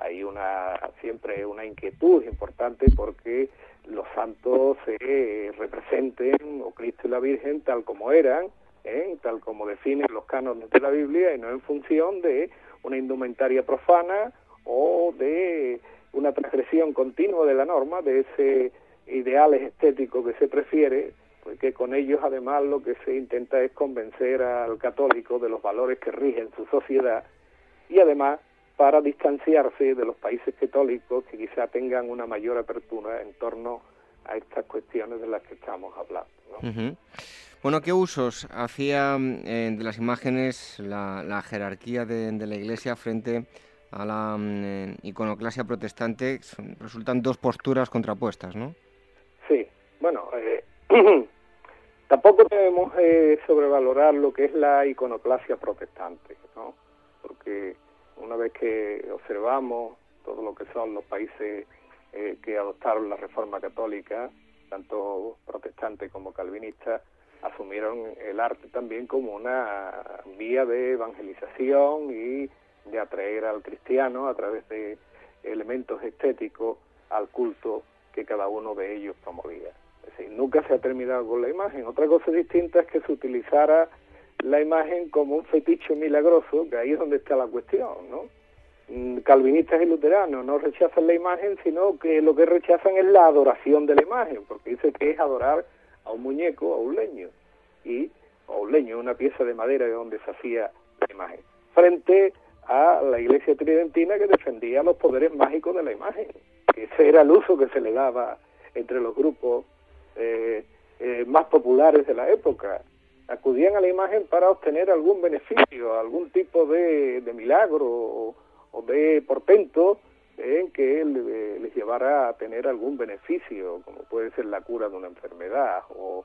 hay una siempre una inquietud importante porque los santos se representen, o Cristo y la Virgen, tal como eran, ¿eh? tal como definen los cánones de la Biblia, y no en función de una indumentaria profana o de una transgresión continua de la norma, de ese ideales estéticos que se prefiere, porque con ellos además lo que se intenta es convencer al católico de los valores que rigen su sociedad y además para distanciarse de los países católicos que quizá tengan una mayor apertura en torno a estas cuestiones de las que estamos hablando. Bueno, ¿qué usos hacía eh, de las imágenes la, jerarquía de, la Iglesia frente a la mm, iconoclasia protestante? resultan dos posturas contrapuestas, ¿no? Sí, bueno, eh, tampoco debemos eh, sobrevalorar lo que es la iconoclasia protestante, ¿no? Porque una vez que observamos todo lo que son los países eh, que adoptaron la Reforma Católica, tanto protestantes como calvinistas, asumieron el arte también como una vía de evangelización y de atraer al cristiano a través de elementos estéticos al culto que cada uno de ellos promovía. Es decir, nunca se ha terminado con la imagen. Otra cosa distinta es que se utilizara la imagen como un fetiche milagroso, que ahí es donde está la cuestión, ¿no? mm, calvinistas y luteranos no rechazan la imagen, sino que lo que rechazan es la adoración de la imagen, porque dice que es adorar a un muñeco, a un leño, y a un leño, una pieza de madera de donde se hacía la imagen, frente a la iglesia tridentina que defendía los poderes mágicos de la imagen, ese era el uso que se le daba entre los grupos eh, eh, más populares de la época. Acudían a la imagen para obtener algún beneficio, algún tipo de, milagro o, de portento en que les llevara a tener algún beneficio, como puede ser la cura de una enfermedad o,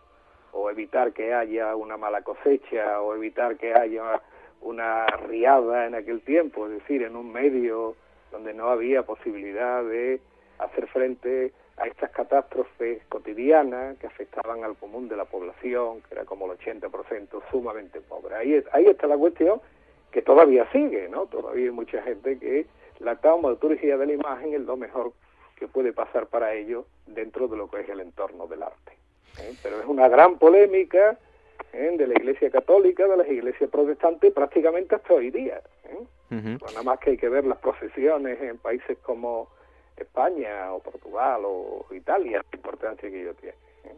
o evitar que haya una mala cosecha o evitar que haya una riada en aquel tiempo, es decir, en un medio donde no había posibilidad de hacer frente a estas catástrofes cotidianas que afectaban al común de la población, que era como el 80% sumamente pobre. Ahí, ahí está la cuestión que todavía sigue, ¿no? Todavía hay mucha gente que la taumaturgia de la imagen es lo mejor que puede pasar para ellos dentro de lo que es el entorno del arte. ¿eh? Pero es una gran polémica ¿eh? de la Iglesia Católica, de las iglesias protestantes, prácticamente hasta hoy día. ¿eh? nada más que hay que ver las procesiones en países como España o Portugal o Italia, la importancia que ellos tienen. ¿eh?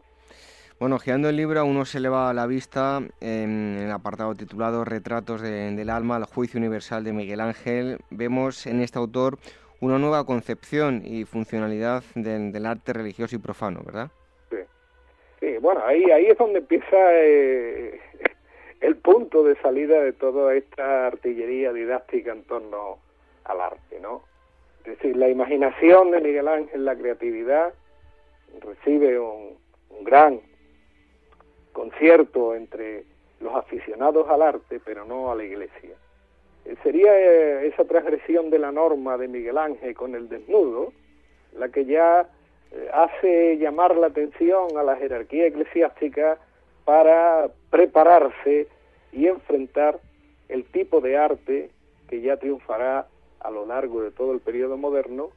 Bueno, girando el libro, a uno se le va a la vista en el apartado titulado Retratos del alma, el juicio universal de Miguel Ángel. Vemos en este autor una nueva concepción y funcionalidad del, arte religioso y profano, ¿verdad? Sí, sí bueno, ahí, ahí es donde empieza eh, el punto de salida de toda esta artillería didáctica en torno al arte, ¿no? Es decir, la imaginación de Miguel Ángel, la creatividad, recibe un, gran concierto entre los aficionados al arte, pero no a la iglesia. Eh, sería eh, esa transgresión de la norma de Miguel Ángel con el desnudo la que ya eh, hace llamar la atención a la jerarquía eclesiástica para prepararse y enfrentar el tipo de arte que ya triunfará a lo largo de todo el periodo moderno,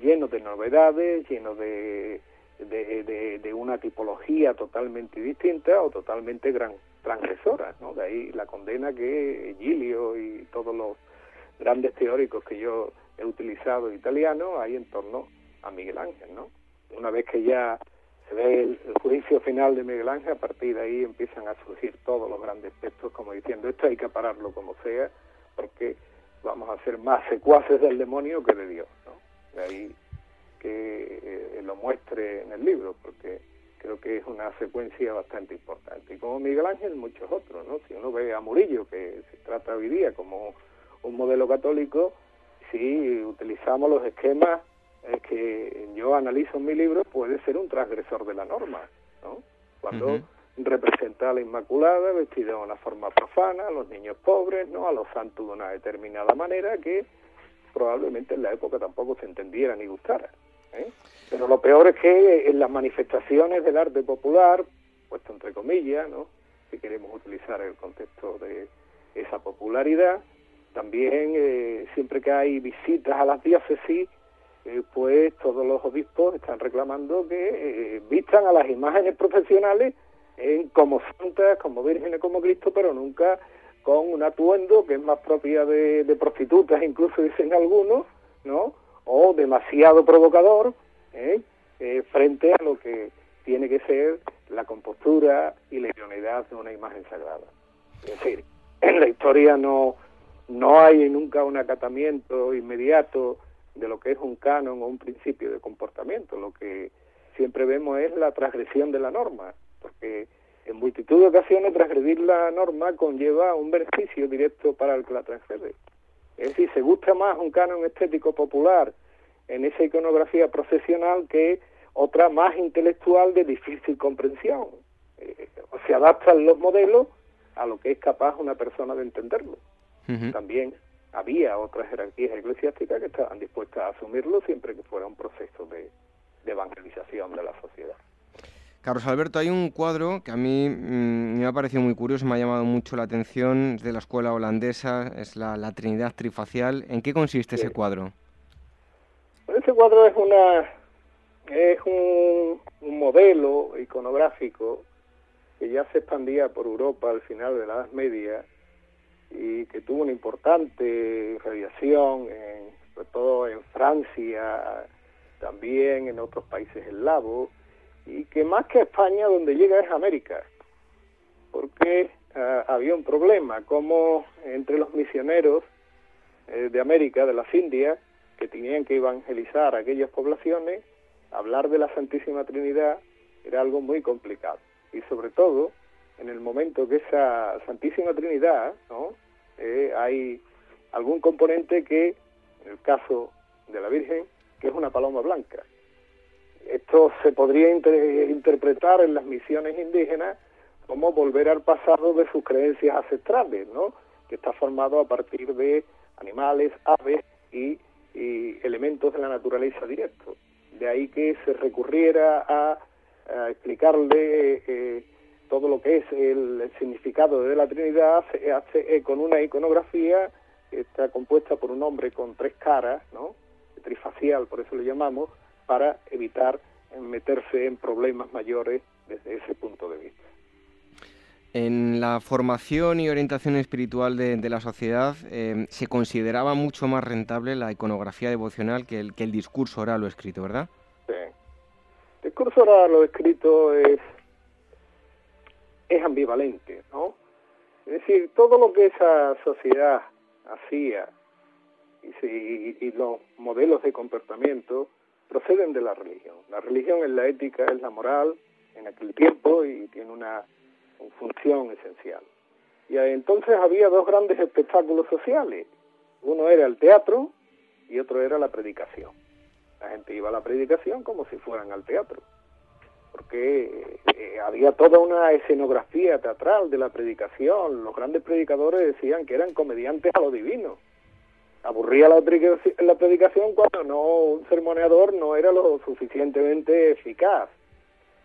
lleno de novedades, lleno de, de, una tipología totalmente distinta o totalmente gran, transgresora. ¿no? De ahí la condena que Gilio y todos los grandes teóricos que yo he utilizado italiano hay en torno a Miguel Ángel. ¿no? Una vez que ya se ve el, juicio final de Miguel Ángel, a partir de ahí empiezan a surgir todos los grandes textos como diciendo esto hay que pararlo como sea, porque vamos a ser más secuaces del demonio que de Dios. ¿no? De ahí que eh, lo muestre en el libro, porque creo que es una secuencia bastante importante. Y como Miguel Ángel, muchos otros, ¿no? Si uno ve a Murillo, que se trata hoy día como un modelo católico, si utilizamos los esquemas que yo analizo en mi libro, puede ser un transgresor de la norma, ¿no? Cuando representa a la Inmaculada vestida de una forma profana, a los niños pobres, ¿no? a los santos de una determinada manera que probablemente en la época tampoco se entendiera ni gustara. ¿eh? Pero lo peor es que en las manifestaciones del arte popular, puesto entre comillas, ¿no? si queremos utilizar el contexto de esa popularidad, también eh, siempre que hay visitas a las diócesis, eh, pues todos los obispos están reclamando que vistan a las imágenes profesionales en, como santas, como vírgenes, como Cristo, pero nunca con un atuendo que es más propia de, prostitutas, incluso dicen algunos, ¿no? O demasiado provocador, ¿eh? ¿eh? frente a lo que tiene que ser la compostura y la idoneidad de una imagen sagrada. Es decir, en la historia no, no hay nunca un acatamiento inmediato de lo que es un canon o un principio de comportamiento. Lo que siempre vemos es la transgresión de la norma porque en multitud de ocasiones transgredir la norma conlleva un beneficio directo para el que la transgrede. Es decir, se gusta más un canon estético popular en esa iconografía profesional que otra más intelectual de difícil comprensión. Eh, se adaptan los modelos a lo que es capaz una persona de entenderlo. También había otras jerarquías eclesiásticas que estaban dispuestas a asumirlo siempre que fuera un proceso de evangelización de la sociedad. Carlos Alberto, hay un cuadro que a mí mm, me ha parecido muy curioso, me ha llamado mucho la atención, es de la escuela holandesa, es la, Trinidad Trifacial. ¿En qué consiste ese cuadro? Ese cuadro es una es un, modelo iconográfico que ya se expandía por Europa al final de la Edad Media y que tuvo una importante radiación, sobre todo en Francia, también en otros países eslavos, y que más que España, donde llega es América, porque ah, había un problema, como entre los misioneros eh, de América, de las Indias, que tenían que evangelizar a aquellas poblaciones, hablar de la Santísima Trinidad era algo muy complicado. Y sobre todo, en el momento que esa Santísima Trinidad, ¿no? Eh, hay algún componente que, en el caso de la Virgen, que es una paloma blanca. Esto se podría interpretar en las misiones indígenas como volver al pasado de sus creencias ancestrales, ¿no? que está formado a partir de animales, aves y, elementos de la naturaleza directo. De ahí que se recurriera a, explicarle eh, todo lo que es el, significado de la Trinidad eh, con una iconografía que está compuesta por un hombre con tres caras, ¿no? trifacial, por eso lo llamamos, para evitar meterse en problemas mayores desde ese punto de vista. En la formación y orientación espiritual de, la sociedad eh, se consideraba mucho más rentable la iconografía devocional que el, que el discurso oral o escrito, ¿verdad? Sí. El discurso oral o escrito es es ambivalente, ¿no? Es decir, todo lo que esa sociedad hacía y, los modelos de comportamiento proceden de la religión. La religión es la ética, es la moral en aquel tiempo y tiene una, función esencial. Y entonces había dos grandes espectáculos sociales. Uno era el teatro y otro era la predicación. La gente iba a la predicación como si fueran al teatro porque eh, había toda una escenografía teatral de la predicación. Los grandes predicadores decían que eran comediantes a lo divino. Aburría la, la predicación cuando no un sermoneador no era lo suficientemente eficaz.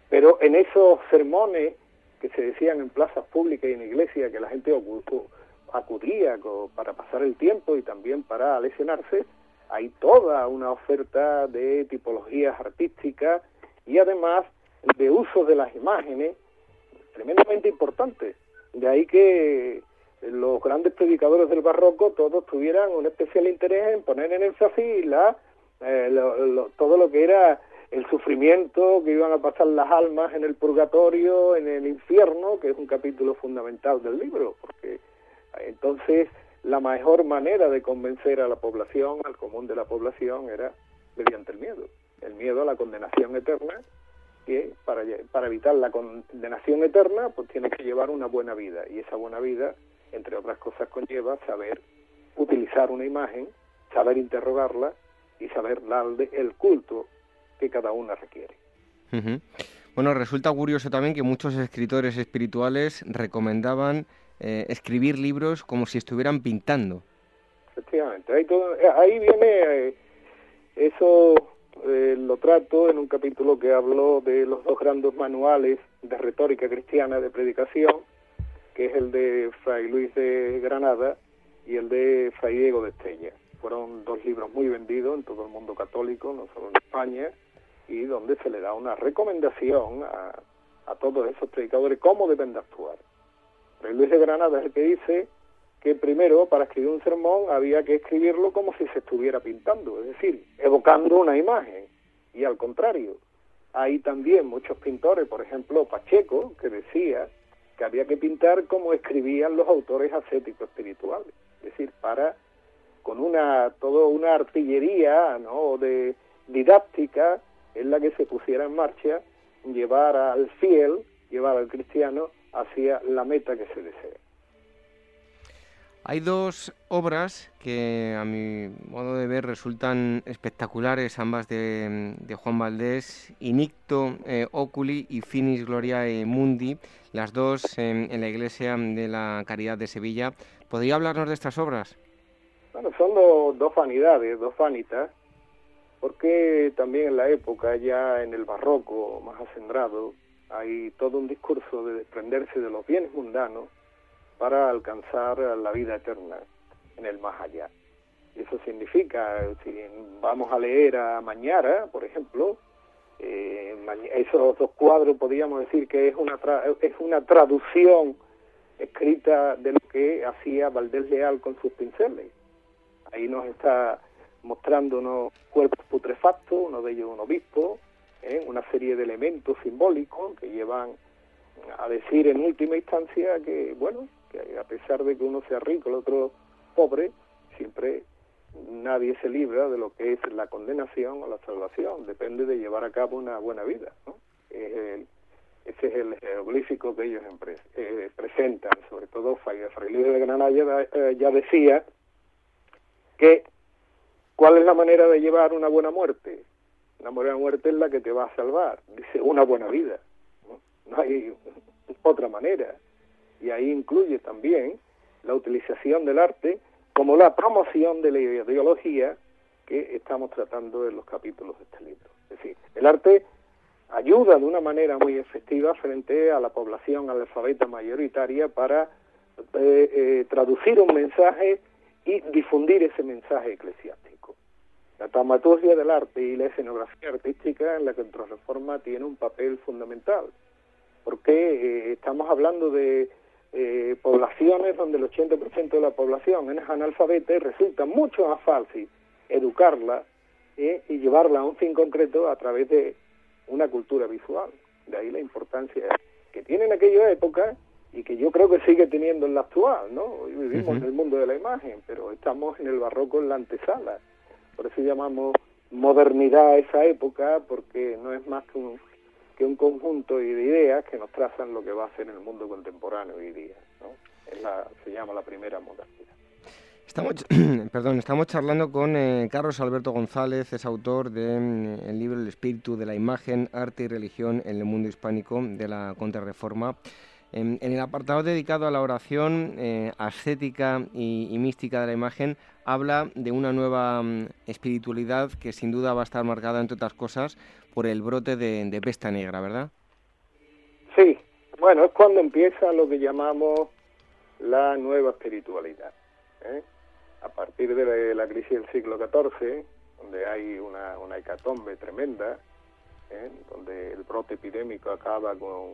Pero en esos sermones que se decían en plazas públicas y en iglesias, que la gente acudía para pasar el tiempo y también para lesionarse, hay toda una oferta de tipologías artísticas y además de uso de las imágenes tremendamente importante. De ahí que los grandes predicadores del barroco todos tuvieran un especial interés en poner en énfasis la, eh, todo lo que era el sufrimiento que iban a pasar las almas en el purgatorio, en el infierno, que es un capítulo fundamental del libro, porque entonces la mejor manera de convencer a la población, al común de la población, era mediante el miedo, el miedo a la condenación eterna que para, para evitar la condenación eterna, pues tiene que llevar una buena vida. Y esa buena vida, entre otras cosas, conlleva saber utilizar una imagen, saber interrogarla y saber darle el culto que cada una requiere. Bueno, resulta curioso también que muchos escritores espirituales recomendaban eh, escribir libros como si estuvieran pintando. Efectivamente, ahí, todo, ahí viene eh, eso eh, lo trato en un capítulo que hablo de los dos grandes manuales de retórica cristiana de predicación, que es el de Fray Luis de Granada y el de Fray Diego de Estella. Fueron dos libros muy vendidos en todo el mundo católico, no solo en España, y donde se le da una recomendación a, a todos esos predicadores cómo deben de actuar. Fray Luis de Granada es el que dice que primero para escribir un sermón había que escribirlo como si se estuviera pintando, es decir, evocando una imagen. Y al contrario, hay también muchos pintores, por ejemplo Pacheco, que decía que había que pintar como escribían los autores ascéticos espirituales, es decir, para con una toda una artillería ¿no? de didáctica en la que se pusiera en marcha llevar al fiel, llevar al cristiano hacia la meta que se desea. Hay dos obras que a mi modo de ver resultan espectaculares, ambas de, Juan Valdés, Inicto eh, Oculi y Finis Gloriae Mundi, las dos en, la Iglesia de la Caridad de Sevilla. ¿Podría hablarnos de estas obras? Bueno, son dos vanidades, dos vanitas, porque también en la época, ya en el barroco más acendrado, hay todo un discurso de desprenderse de los bienes mundanos para alcanzar la vida eterna en el más allá. Eso significa, si vamos a leer a Mañara, por ejemplo, eh, esos dos cuadros podríamos decir que es una, es una traducción escrita de lo que hacía Valdés Leal con sus pinceles. Ahí nos está mostrando unos cuerpos putrefactos, uno de ellos un obispo, ¿eh? una serie de elementos simbólicos que llevan a decir en última instancia que, bueno, que a pesar de que uno sea rico, el otro pobre, siempre nadie se libra de lo que es la condenación o la salvación, depende de llevar a cabo una buena vida. ¿no? ese es el jeroglífico que ellos eh, presentan, sobre todo Fray Luis de Granada eh, ya decía que cuál es la manera de llevar una buena muerte. Una buena muerte es la que te va a salvar, dice una buena vida. no hay otra manera. Y ahí incluye también la utilización del arte como la promoción de la ideología que estamos tratando en los capítulos de este libro. Es decir, el arte ayuda de una manera muy efectiva frente a la población analfabeta mayoritaria para eh, eh, traducir un mensaje y difundir ese mensaje eclesiástico. La taumaturgia del arte y la escenografía artística en la contrarreforma tiene un papel fundamental, porque eh, estamos hablando de eh, poblaciones donde el 80% de la población es analfabeta y resulta mucho más fácil educarla eh, y llevarla a un fin concreto a través de una cultura visual. De ahí la importancia que tiene en aquella época y que yo creo que sigue teniendo en la actual, ¿no? Hoy vivimos en el mundo de la imagen, pero estamos en el barroco en la antesala. Por eso llamamos modernidad a esa época, porque no es más que un que un conjunto de ideas que nos trazan lo que va a ser el mundo contemporáneo hoy día. ¿no? Es la, se llama la primera modernidad. Estamos, perdón, estamos charlando con eh, Carlos Alberto González, es autor del mm, libro El espíritu de la imagen, arte y religión en el mundo hispánico de la contrarreforma. En, el apartado dedicado a la oración eh, ascética y, y, mística de la imagen, habla de una nueva mm, espiritualidad que sin duda va a estar marcada, entre otras cosas, por el brote de, pesta negra, ¿verdad? Sí, bueno, es cuando empieza lo que llamamos la nueva espiritualidad. ¿eh? A partir de la, crisis del siglo XIV, donde hay una, una hecatombe tremenda, ¿eh? donde el brote epidémico acaba con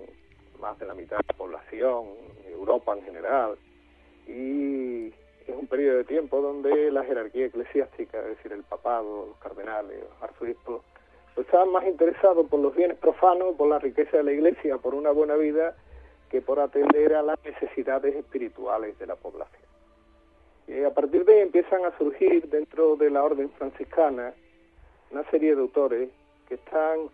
más de la mitad de la población, Europa en general, y es un periodo de tiempo donde la jerarquía eclesiástica, es decir, el papado, los cardenales, los arzobispos, estaban más interesados por los bienes profanos, por la riqueza de la iglesia, por una buena vida, que por atender a las necesidades espirituales de la población. Y a partir de ahí empiezan a surgir dentro de la orden franciscana una serie de autores que están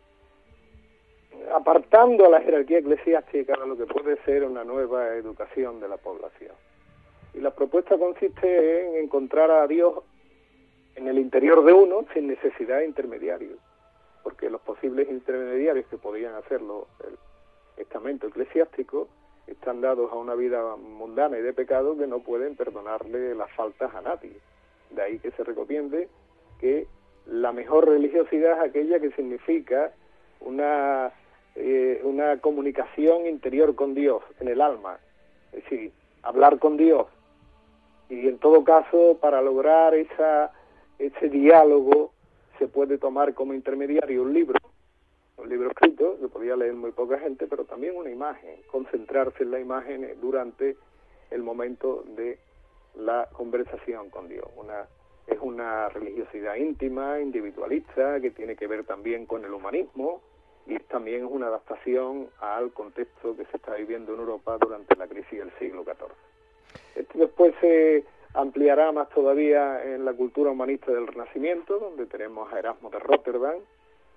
apartando a la jerarquía eclesiástica de lo que puede ser una nueva educación de la población. Y la propuesta consiste en encontrar a Dios en el interior de uno sin necesidad de intermediarios porque los posibles intermediarios que podían hacerlo el estamento eclesiástico están dados a una vida mundana y de pecado que no pueden perdonarle las faltas a nadie. De ahí que se recomiende que la mejor religiosidad es aquella que significa una, eh, una comunicación interior con Dios, en el alma, es decir, hablar con Dios. Y en todo caso, para lograr esa, ese diálogo se puede tomar como intermediario un libro, un libro escrito que podía leer muy poca gente, pero también una imagen, concentrarse en la imagen durante el momento de la conversación con Dios. Una, es una religiosidad íntima, individualista, que tiene que ver también con el humanismo y también es una adaptación al contexto que se está viviendo en Europa durante la crisis del siglo XIV. Esto después se ampliará más todavía en la cultura humanista del Renacimiento, donde tenemos a Erasmo de Rotterdam,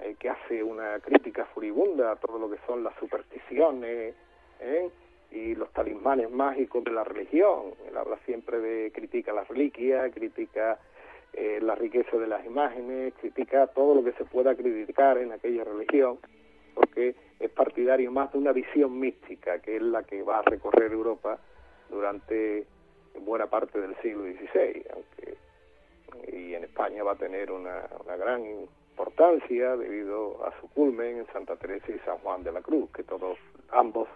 eh, que hace una crítica furibunda a todo lo que son las supersticiones ¿eh? y los talismanes mágicos de la religión. Él habla siempre de, critica las reliquias, critica eh, la riqueza de las imágenes, critica todo lo que se pueda criticar en aquella religión, porque es partidario más de una visión mística, que es la que va a recorrer Europa durante buena parte del siglo XVI, aunque y en España va a tener una, gran importancia debido a su culmen en Santa Teresa y San Juan de la Cruz, que todos ambos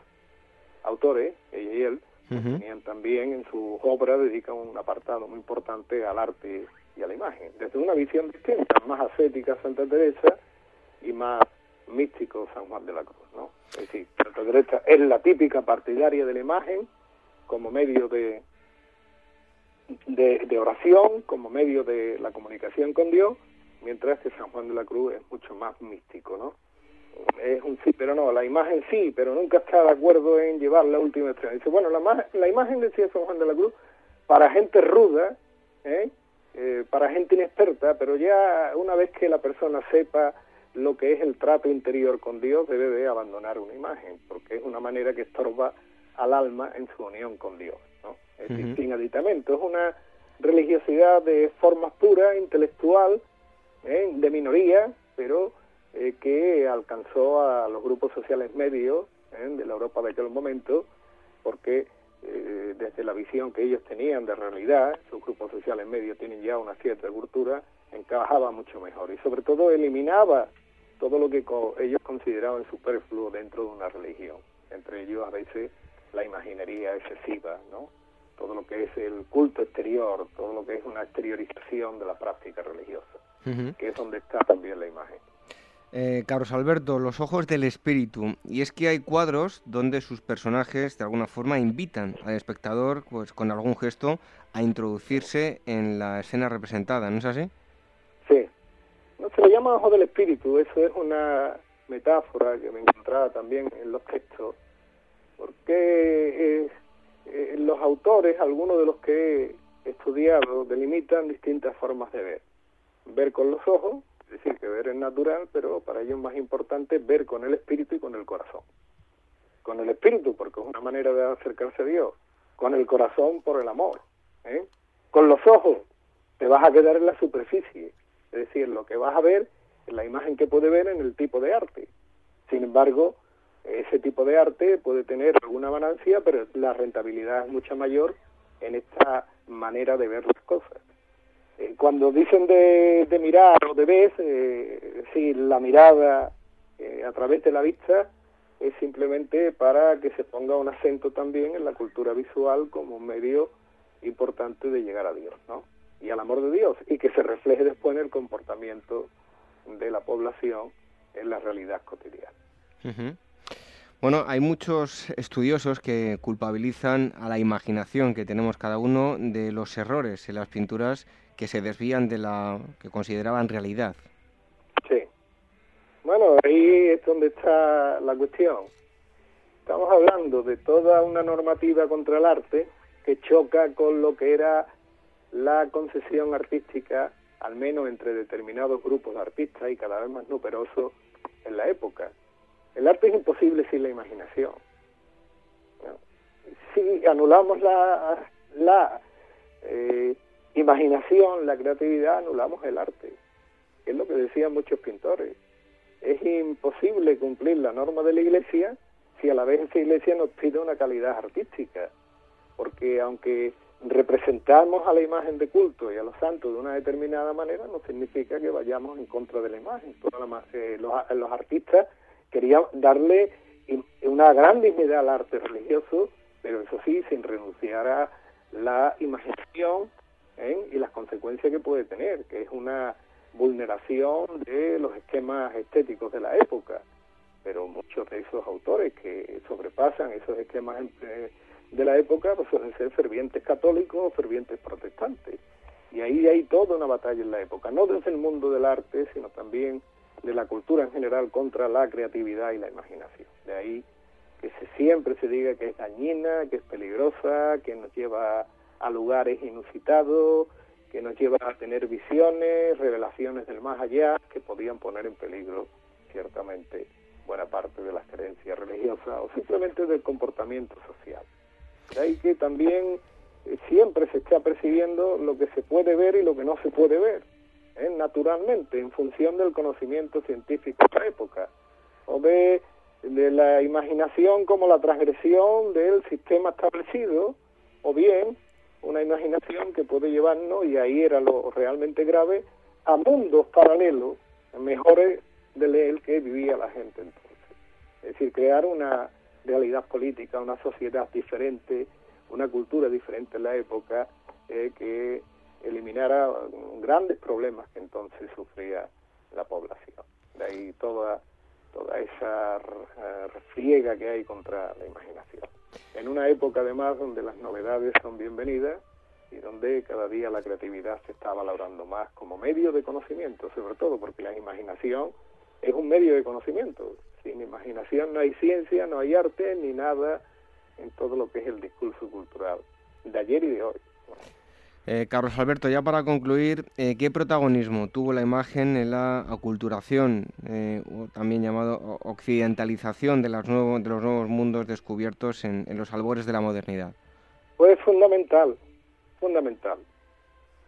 autores, ella y él, tenían también en su obra dedican un apartado muy importante al arte y a la imagen, desde una visión distinta, más ascética Santa Teresa y más místico San Juan de la Cruz, ¿no? Es decir, Santa Teresa es la típica partidaria de la imagen como medio de de, oración como medio de la comunicación con Dios, mientras que San Juan de la Cruz es mucho más místico, ¿no? Es un sí, pero no, la imagen sí, pero nunca está de acuerdo en llevar la última extrema. Dice, bueno, la, la imagen decía San Juan de la Cruz, para gente ruda, ¿eh? Eh, para gente inexperta, pero ya una vez que la persona sepa lo que es el trato interior con Dios, debe de abandonar una imagen, porque es una manera que estorba al alma en su unión con Dios. Es sin aditamento, es una religiosidad de formas puras, intelectual, ¿eh? de minoría, pero eh, que alcanzó a los grupos sociales medios ¿eh? de la Europa de aquel momento, porque desde la visión que ellos tenían de realidad, sus grupos sociales medios tienen ya una cierta cultura, encajaba mucho mejor y sobre todo eliminaba todo lo que ellos consideraban superfluo dentro de una religión, entre ellos a veces la imaginería excesiva, ¿no? Todo lo que es el culto exterior, todo lo que es una exteriorización de la práctica religiosa, que es donde está también la imagen. Eh, Carlos Alberto, los ojos del espíritu. Y es que hay cuadros donde sus personajes de alguna forma invitan al espectador, pues con algún gesto, a introducirse en la escena representada, ¿no es así? Sí. No se le llama ojos del espíritu, eso es una metáfora que me encontraba también en los textos, porque eh, eh, los autores, algunos de los que he estudiado, delimitan distintas formas de ver. Ver con los ojos, es decir, que ver es natural, pero para ellos es más importante ver con el espíritu y con el corazón. Con el espíritu, porque es una manera de acercarse a Dios. Con el corazón, por el amor. ¿eh? Con los ojos, te vas a quedar en la superficie. Es decir, lo que vas a ver es la imagen que puede ver en el tipo de arte. Sin embargo, ese tipo de arte puede tener alguna ganancia, pero la rentabilidad es mucho mayor en esta manera de ver las cosas. Eh, cuando dicen de, mirar o de ver, eh, sí, la mirada eh, a través de la vista es simplemente para que se ponga un acento también en la cultura visual como un medio importante de llegar a Dios, ¿no? Y al amor de Dios, y que se refleje después en el comportamiento de la población en la realidad cotidiana. Bueno, hay muchos estudiosos que culpabilizan a la imaginación que tenemos cada uno de los errores en las pinturas que se desvían de la que consideraban realidad. Sí. Bueno, ahí es donde está la cuestión. Estamos hablando de toda una normativa contra el arte que choca con lo que era la concesión artística, al menos entre determinados grupos de artistas y cada vez más numerosos en la época. El arte es imposible sin la imaginación. Si anulamos la, la eh, imaginación, la creatividad, anulamos el arte. Es lo que decían muchos pintores. Es imposible cumplir la norma de la iglesia si a la vez esa iglesia nos pide una calidad artística. Porque aunque representamos a la imagen de culto y a los santos de una determinada manera, no significa que vayamos en contra de la imagen. Eh, los, los artistas quería darle una gran dignidad al arte religioso, pero eso sí, sin renunciar a la imaginación ¿eh? y las consecuencias que puede tener, que es una vulneración de los esquemas estéticos de la época. Pero muchos de esos autores que sobrepasan esos esquemas de la época pues suelen ser fervientes católicos o fervientes protestantes. Y ahí hay toda una batalla en la época, no desde el mundo del arte, sino también de la cultura en general contra la creatividad y la imaginación. De ahí que se, siempre se diga que es dañina, que es peligrosa, que nos lleva a lugares inusitados, que nos lleva a tener visiones, revelaciones del más allá, que podían poner en peligro ciertamente buena parte de las creencias religiosas o simplemente del comportamiento social. De ahí que también eh, siempre se está percibiendo lo que se puede ver y lo que no se puede ver ¿eh? naturalmente, en función del conocimiento científico de la época, o de la imaginación como la transgresión del sistema establecido, o bien una imaginación que puede llevarnos, y ahí era lo realmente grave, a mundos paralelos, mejores de el que vivía la gente entonces. Es decir, crear una realidad política, una sociedad diferente, una cultura diferente en la época, eh, que eliminara grandes problemas que entonces sufría la población. De ahí toda, toda esa refriega que hay contra la imaginación. En una época además donde las novedades son bienvenidas, y donde cada día la creatividad se está valorando más como medio de conocimiento, sobre todo porque la imaginación es un medio de conocimiento. Sin imaginación no hay ciencia, no hay arte, ni nada en todo lo que es el discurso cultural de ayer y de hoy. Eh, Carlos Alberto, ya para concluir, eh, ¿qué protagonismo tuvo la imagen en la aculturación, eh, también llamado occidentalización de, nuevos, de los nuevos mundos descubiertos en, los albores de la modernidad? Pues fundamental, fundamental,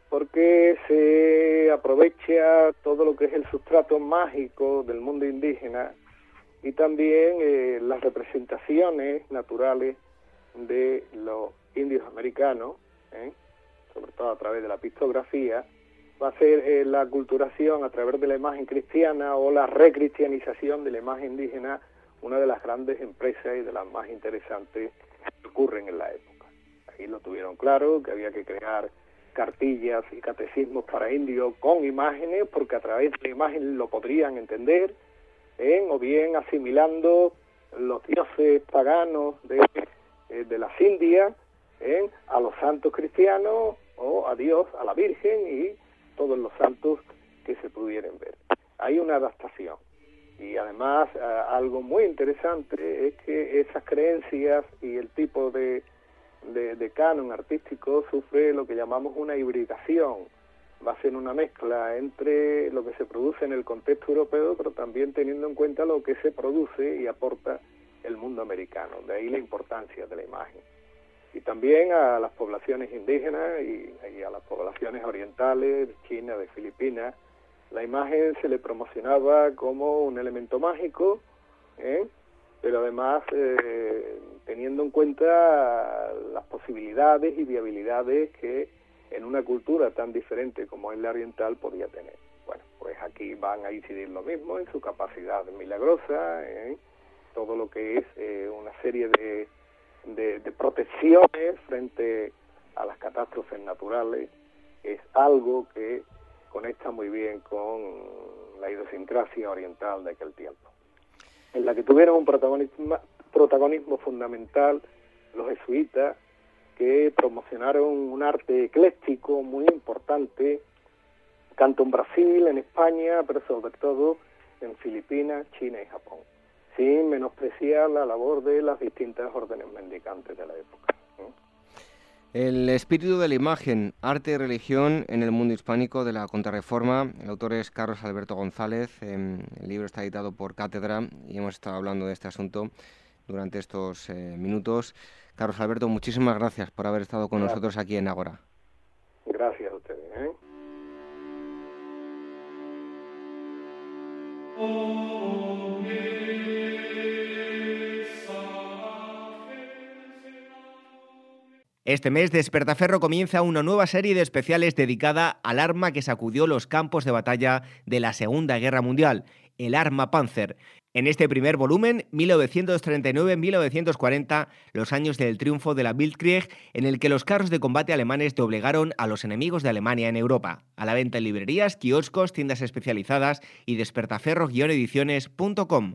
porque se aprovecha todo lo que es el sustrato mágico del mundo indígena y también eh, las representaciones naturales de los indios americanos. Sobre todo a través de la pictografía, va a ser eh, la culturación a través de la imagen cristiana o la recristianización de la imagen indígena una de las grandes empresas y de las más interesantes que ocurren en la época. Ahí lo tuvieron claro, que había que crear cartillas y catecismos para indios con imágenes, porque a través de la imagen lo podrían entender, ¿eh? o bien asimilando los dioses paganos de, eh, de las Indias ¿eh? a los santos cristianos o a Dios, a la Virgen y todos los santos que se pudieran ver. Hay una adaptación. Y además algo muy interesante es que esas creencias y el tipo de, de, canon artístico sufre lo que llamamos una hibridación. Va a ser una mezcla entre lo que se produce en el contexto europeo, pero también teniendo en cuenta lo que se produce y aporta el mundo americano. De ahí la importancia de la imagen. Y también a las poblaciones indígenas y, a las poblaciones orientales, de China, de Filipinas, la imagen se le promocionaba como un elemento mágico, ¿eh? pero además eh, teniendo en cuenta las posibilidades y viabilidades que en una cultura tan diferente como es la oriental podía tener. Bueno, pues aquí van a incidir lo mismo en su capacidad milagrosa, en todo lo que es eh, una serie de, de, de protecciones frente a las catástrofes naturales, es algo que conecta muy bien con la idiosincrasia oriental de aquel tiempo, en la que tuvieron un protagonismo, protagonismo fundamental los jesuitas, que promocionaron un arte ecléctico muy importante, tanto en Brasil, en España, pero sobre todo en Filipinas, China y Japón, sin menospreciar la labor de las distintas órdenes mendicantes de la época. El espíritu de la imagen, arte y religión en el mundo hispánico de la contrarreforma. El autor es Carlos Alberto González. Em, el libro está editado por Cátedra y hemos estado hablando de este asunto durante estos eh, minutos. Carlos Alberto, muchísimas gracias por haber estado con nosotros aquí en Agora. Gracias a ustedes. ¿eh? Este mes Despertaferro comienza una nueva serie de especiales dedicada al arma que sacudió los campos de batalla de la Segunda Guerra Mundial, el arma Panzer. En este primer volumen, 1939-1940, los años del triunfo de la Bildkrieg, en el que los carros de combate alemanes doblegaron a los enemigos de Alemania en Europa. A la venta en librerías, kioscos, tiendas especializadas y despertaferro-ediciones.com.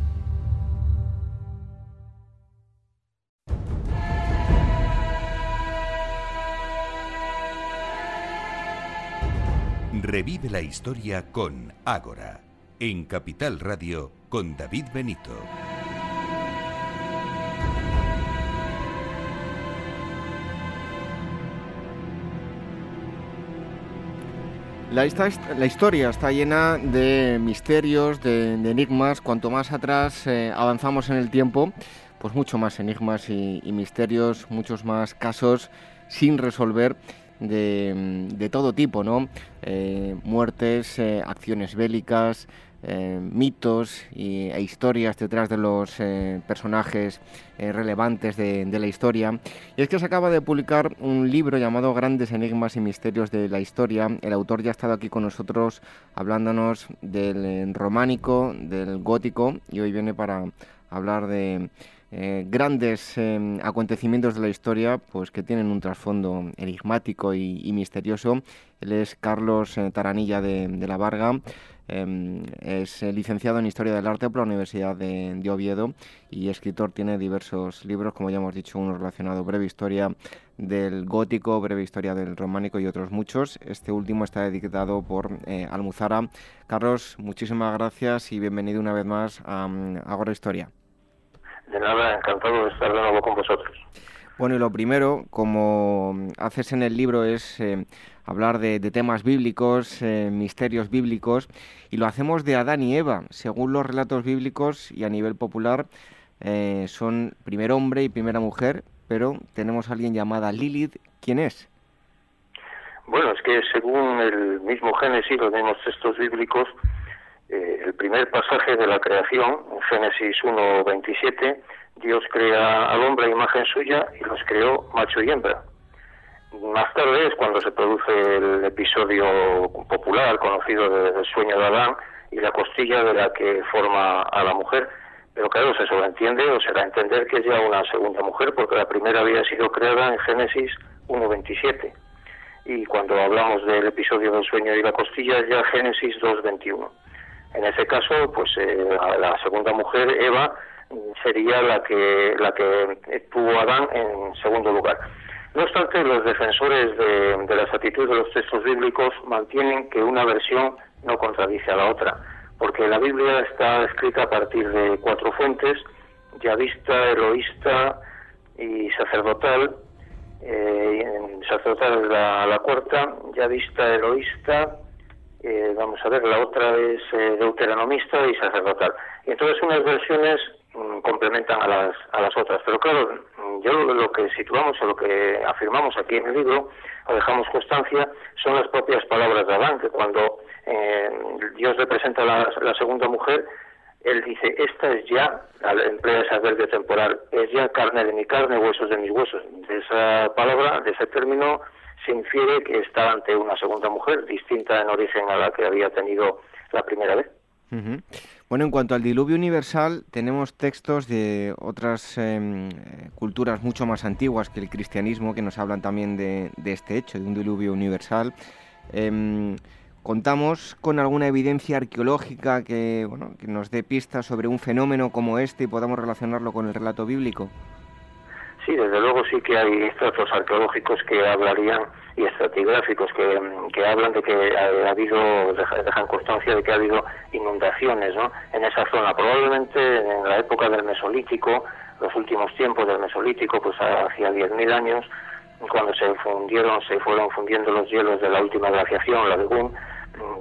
Revive la historia con Ágora, en Capital Radio con David Benito. La, historia está llena de misterios, de, de enigmas. Cuanto más atrás eh, avanzamos en el tiempo, pues mucho más enigmas y, misterios, muchos más casos sin resolver de, todo tipo, ¿no? Eh, muertes, eh, acciones bélicas, eh, mitos y, e historias detrás de los personajes relevantes de, la historia. Y es que se acaba de publicar un libro llamado Grandes Enigmas y Misterios de la Historia. El autor ya ha estado aquí con nosotros hablándonos del románico, del gótico, y hoy viene para hablar de grandes acontecimientos de la historia pues que tienen un trasfondo enigmático y, misterioso. Él es Carlos Taranilla de, la Varga. Em, es eh, licenciado en Historia del Arte por la Universidad de, Oviedo y escritor. Tiene diversos libros, como ya hemos dicho, uno relacionado breve historia del gótico, breve historia del románico y otros muchos. Este último está dedicado por eh, Almuzara. Carlos, muchísimas gracias y bienvenido una vez más a um, Agora Historia. De nada, encantado de estar de nuevo con vosotros. Bueno, y lo primero, como haces en el libro, es eh, hablar de, temas bíblicos, eh, misterios bíblicos, y lo hacemos de Adán y Eva. Según los relatos bíblicos y a nivel popular, eh, son primer hombre y primera mujer, pero tenemos a alguien llamada Lilith. ¿Quién es? Bueno, es que según el mismo Génesis, los mismos textos bíblicos, eh, el primer pasaje de la creación, Génesis 1.27, Dios crea al hombre a imagen suya y los creó macho y hembra. Más tarde es cuando se produce el episodio popular conocido del sueño de Adán y la costilla de la que forma a la mujer. Pero claro, se sobreentiende o se da a entender que es ya una segunda mujer porque la primera había sido creada en Génesis 1.27. Y cuando hablamos del episodio del sueño y la costilla es ya Génesis 2.21. En ese caso, pues eh, la segunda mujer, Eva, sería la que, la que tuvo Adán en segundo lugar. No obstante, los defensores de, las actitudes de los textos bíblicos mantienen que una versión no contradice a la otra, porque la Biblia está escrita a partir de cuatro fuentes, yavista, eloísta y sacerdotal. Eh, sacerdotal es la, cuarta, yavista, eloísta, eh, vamos a ver, la otra es eh, deuteronomista y sacerdotal. Y entonces unas versiones mm, complementan a las, a las otras, pero claro, yo lo que situamos o lo que afirmamos aquí en el libro, o dejamos constancia, son las propias palabras de Adán, que cuando eh, Dios le presenta la, la segunda mujer, él dice, esta es ya, emplea ese adverbio temporal, es ya carne de mi carne, huesos de mis huesos. De esa palabra, de ese término, se infiere que está ante una segunda mujer, distinta en origen a la que había tenido la primera vez. Bueno, en cuanto al diluvio universal, tenemos textos de otras em, culturas mucho más antiguas que el cristianismo que nos hablan también de, este hecho, de un diluvio universal. Em, contamos con alguna evidencia arqueológica que, bueno, que nos dé pistas sobre un fenómeno como este y podamos relacionarlo con el relato bíblico. Sí, desde luego sí que hay estratos arqueológicos que hablarían y estratigráficos que, que hablan de que ha, habido, dejan constancia de que ha habido inundaciones ¿no? en esa zona. Probablemente en la época del Mesolítico, los últimos tiempos del Mesolítico, pues hacia 10.000 años, cuando se fundieron, se fueron fundiendo los hielos de la última glaciación, la de Boom,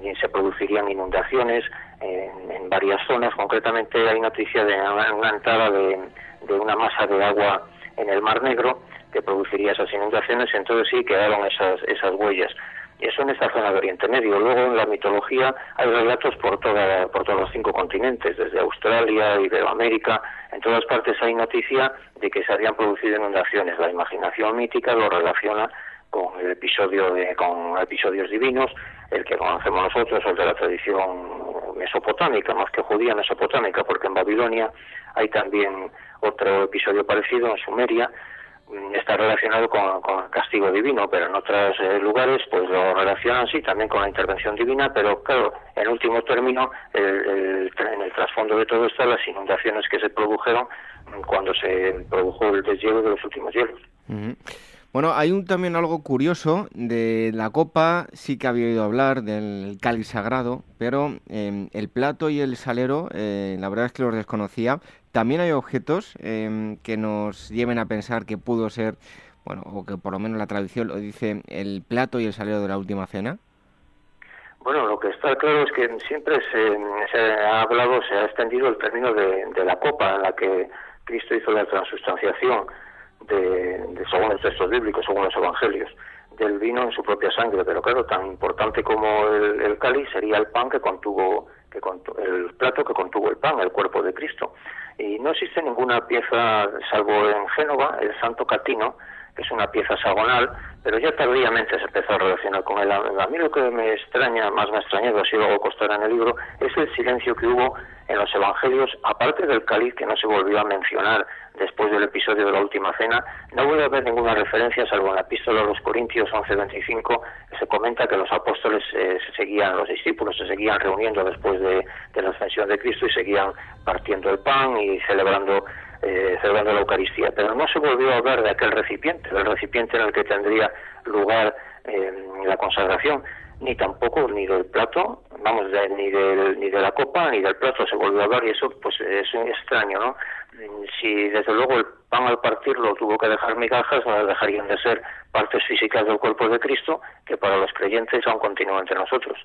y se producirían inundaciones en, varias zonas. Concretamente hay noticia de una entrada de, de una masa de agua en el Mar Negro que produciría esas inundaciones, entonces sí quedaron esas, esas huellas. Eso en esta zona de Oriente Medio. Luego en la mitología hay relatos por, toda, por todos los cinco continentes, desde Australia, Iberoamérica, en todas partes hay noticia de que se habían producido inundaciones. La imaginación mítica lo relaciona con el episodio de, con episodios divinos, el que conocemos nosotros, el de la tradición mesopotámica, más que judía mesopotámica, porque en Babilonia hay también otro episodio parecido en Sumeria mm, está relacionado con, el castigo divino, pero en otros eh, lugares pues lo relacionan sí también con la intervención divina, pero claro, en último término, el, en el trasfondo de todo están las inundaciones que se produjeron cuando se produjo el deshielo de los últimos hielos. Bueno, hay un, también algo curioso de la copa, sí que había oído hablar del cáliz sagrado, pero em, el plato y el salero, eh, la verdad es que los desconocía. También hay objetos em, que nos lleven a pensar que pudo ser, bueno, o que por lo menos la tradición lo dice, el plato y el salero de la última cena. Bueno, lo que está claro es que siempre se, ha hablado, se ha extendido el término de, de la copa en la que Cristo hizo la transustanciación de, según los textos bíblicos, según los evangelios, del vino en su propia sangre, pero claro, tan importante como el, cáliz sería el pan que contuvo, que el plato que contuvo el pan, el cuerpo de Cristo. Y no existe ninguna pieza, salvo en Génova, el Santo Catino, que es una pieza hexagonal, pero ya tardíamente se empezó a relacionar con él. A mí lo que me extraña, más me ha extrañado, así luego costará en el libro, es el silencio que hubo en los evangelios, aparte del cáliz que no se volvió a mencionar después del episodio de la última cena, no vuelve a haber ninguna referencia, salvo en la epístola de los Corintios 11:25, que se comenta que los apóstoles eh, se seguían, los discípulos se seguían reuniendo después de, de la ascensión de Cristo y seguían partiendo el pan y celebrando eh, celebrando la Eucaristía, pero no se volvió a hablar de aquel recipiente, del recipiente en el que tendría lugar eh, la consagración, ni tampoco ni del plato, vamos, ni, del, ni de la copa ni del plato se volvió a hablar y eso pues es extraño, ¿no? Si desde luego el pan al partirlo tuvo que dejar migajas, no dejarían de ser partes físicas del cuerpo de Cristo, que para los creyentes aún continúan entre nosotros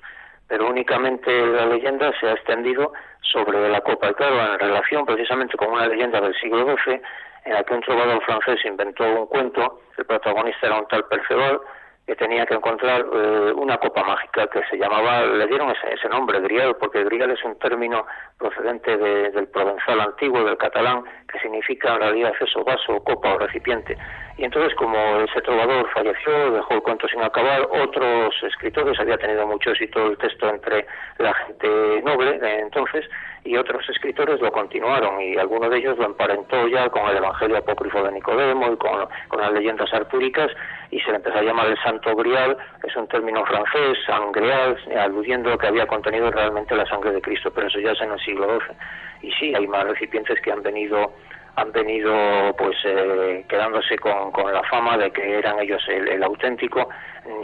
pero únicamente la leyenda se ha extendido sobre la copa. Y claro, en relación precisamente con una leyenda del siglo XII, en la que un trovador francés inventó un cuento, el protagonista era un tal Perceval, que tenía que encontrar eh, una copa mágica que se llamaba, le dieron ese, nombre, grial, porque grial es un término procedente del provenzal antiguo, del catalán, que significa en realidad eso, vaso, copa o recipiente. Y entonces, como ese trovador falleció, dejó el cuento sin acabar, otros escritores, había tenido mucho éxito el texto entre la gente noble entonces, y otros escritores lo continuaron y alguno de ellos lo emparentó ya con el Evangelio apócrifo de Nicodemo y con, las leyendas artúricas y se le empezó a llamar el Santo Grial, es un término francés, sangreal, aludiendo a que había contenido realmente la sangre de Cristo, pero eso ya es en el siglo XII. Y sí, hay más recipientes que han venido han venido pues eh, quedándose con, con, la fama de que eran ellos el, auténtico,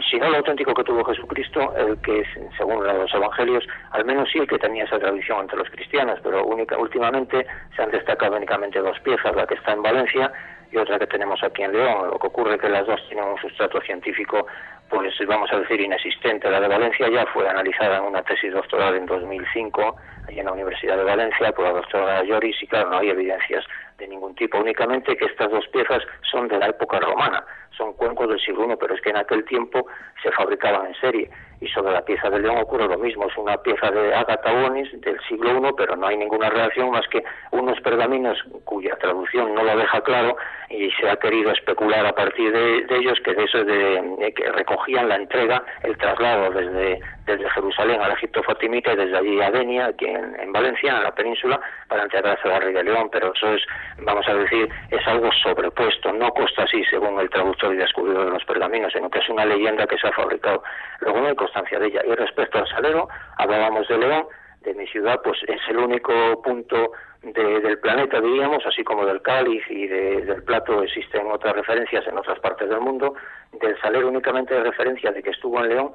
si no el auténtico que tuvo Jesucristo, el que según los evangelios, al menos sí el que tenía esa tradición entre los cristianos, pero única, últimamente se han destacado únicamente dos piezas, la que está en Valencia y otra que tenemos aquí en León. Lo que ocurre es que las dos tienen un sustrato científico, pues vamos a decir, inexistente. La de Valencia ya fue analizada en una tesis doctoral en 2005, allí en la Universidad de Valencia, por la doctora Lloris, y claro, no hay evidencias de ningún tipo, únicamente que estas dos piezas son de la época romana, son cuencos del siglo I, pero es que en aquel tiempo se fabricaban en serie. Y sobre la pieza de León ocurre lo mismo, es una pieza de Agatha Bonis del siglo I, pero no hay ninguna relación más que unos pergaminos cuya traducción no lo deja claro y se ha querido especular a partir de, ellos que de eso de, que recogían la entrega, el traslado desde, desde Jerusalén al Egipto Fatimita y desde allí a Denia, aquí en, en Valencia, en la península, para entregarse a la Rey de León, pero eso es vamos a decir, es algo sobrepuesto, no consta así según el traductor y descubridor de los pergaminos, sino que es una leyenda que se ha fabricado. Luego no hay constancia de ella. Y respecto al salero, hablábamos de León, de mi ciudad, pues es el único punto del planeta, diríamos, así como del cáliz y del plato existen otras referencias en otras partes del mundo. Del salero únicamente de referencia de que estuvo en León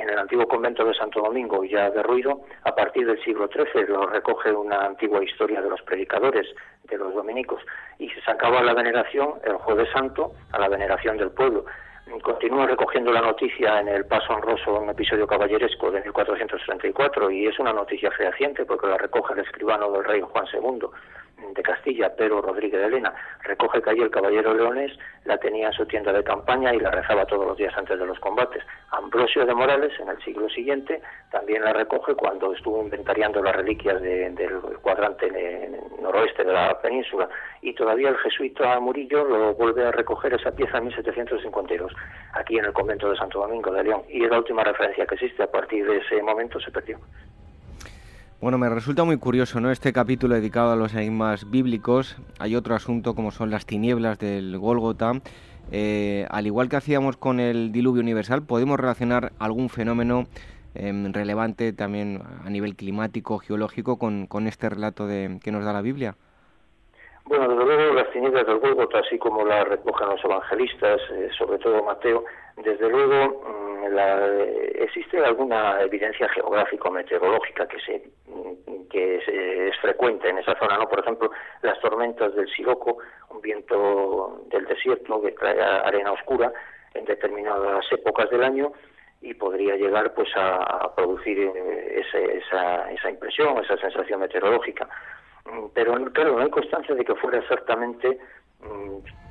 en el antiguo convento de Santo Domingo, ya derruido, a partir del siglo XIII lo recoge una antigua historia de los predicadores, de los dominicos, y se sacaba la veneración el jueves santo a la veneración del pueblo. Continúa recogiendo la noticia en el Paso Honroso, un episodio caballeresco de 1434, y es una noticia fehaciente porque la recoge el escribano del rey Juan II de Castilla, Pedro Rodríguez de Elena, recoge que allí el caballero leonés la tenía en su tienda de campaña y la rezaba todos los días antes de los combates. Ambrosio de Morales, en el siglo siguiente, también la recoge cuando estuvo inventariando las reliquias del cuadrante noroeste de la península. Y todavía el jesuita Murillo lo vuelve a recoger esa pieza en 1752, aquí en el convento de Santo Domingo de León. Y es la última referencia que existe. A partir de ese momento se perdió. Bueno, me resulta muy curioso, ¿no? Este capítulo dedicado a los enigmas bíblicos. Hay otro asunto como son las tinieblas del Gólgota. Eh, al igual que hacíamos con el diluvio universal, podemos relacionar algún fenómeno em, relevante también a nivel climático, geológico, con, este relato de, que nos da la Biblia. Bueno, desde luego las tinieblas del Gólgota, así como las recogen los evangelistas, eh, sobre todo Mateo, desde luego la, existe alguna evidencia geográfico-meteorológica que se que es frecuente en esa zona, ¿no? Por ejemplo, las tormentas del Siroco, un viento del desierto que trae arena oscura en determinadas épocas del año y podría llegar pues a, producir eh, esa, esa impresión, esa sensación meteorológica. Mm, pero claro, no hay constancia de que fuera exactamente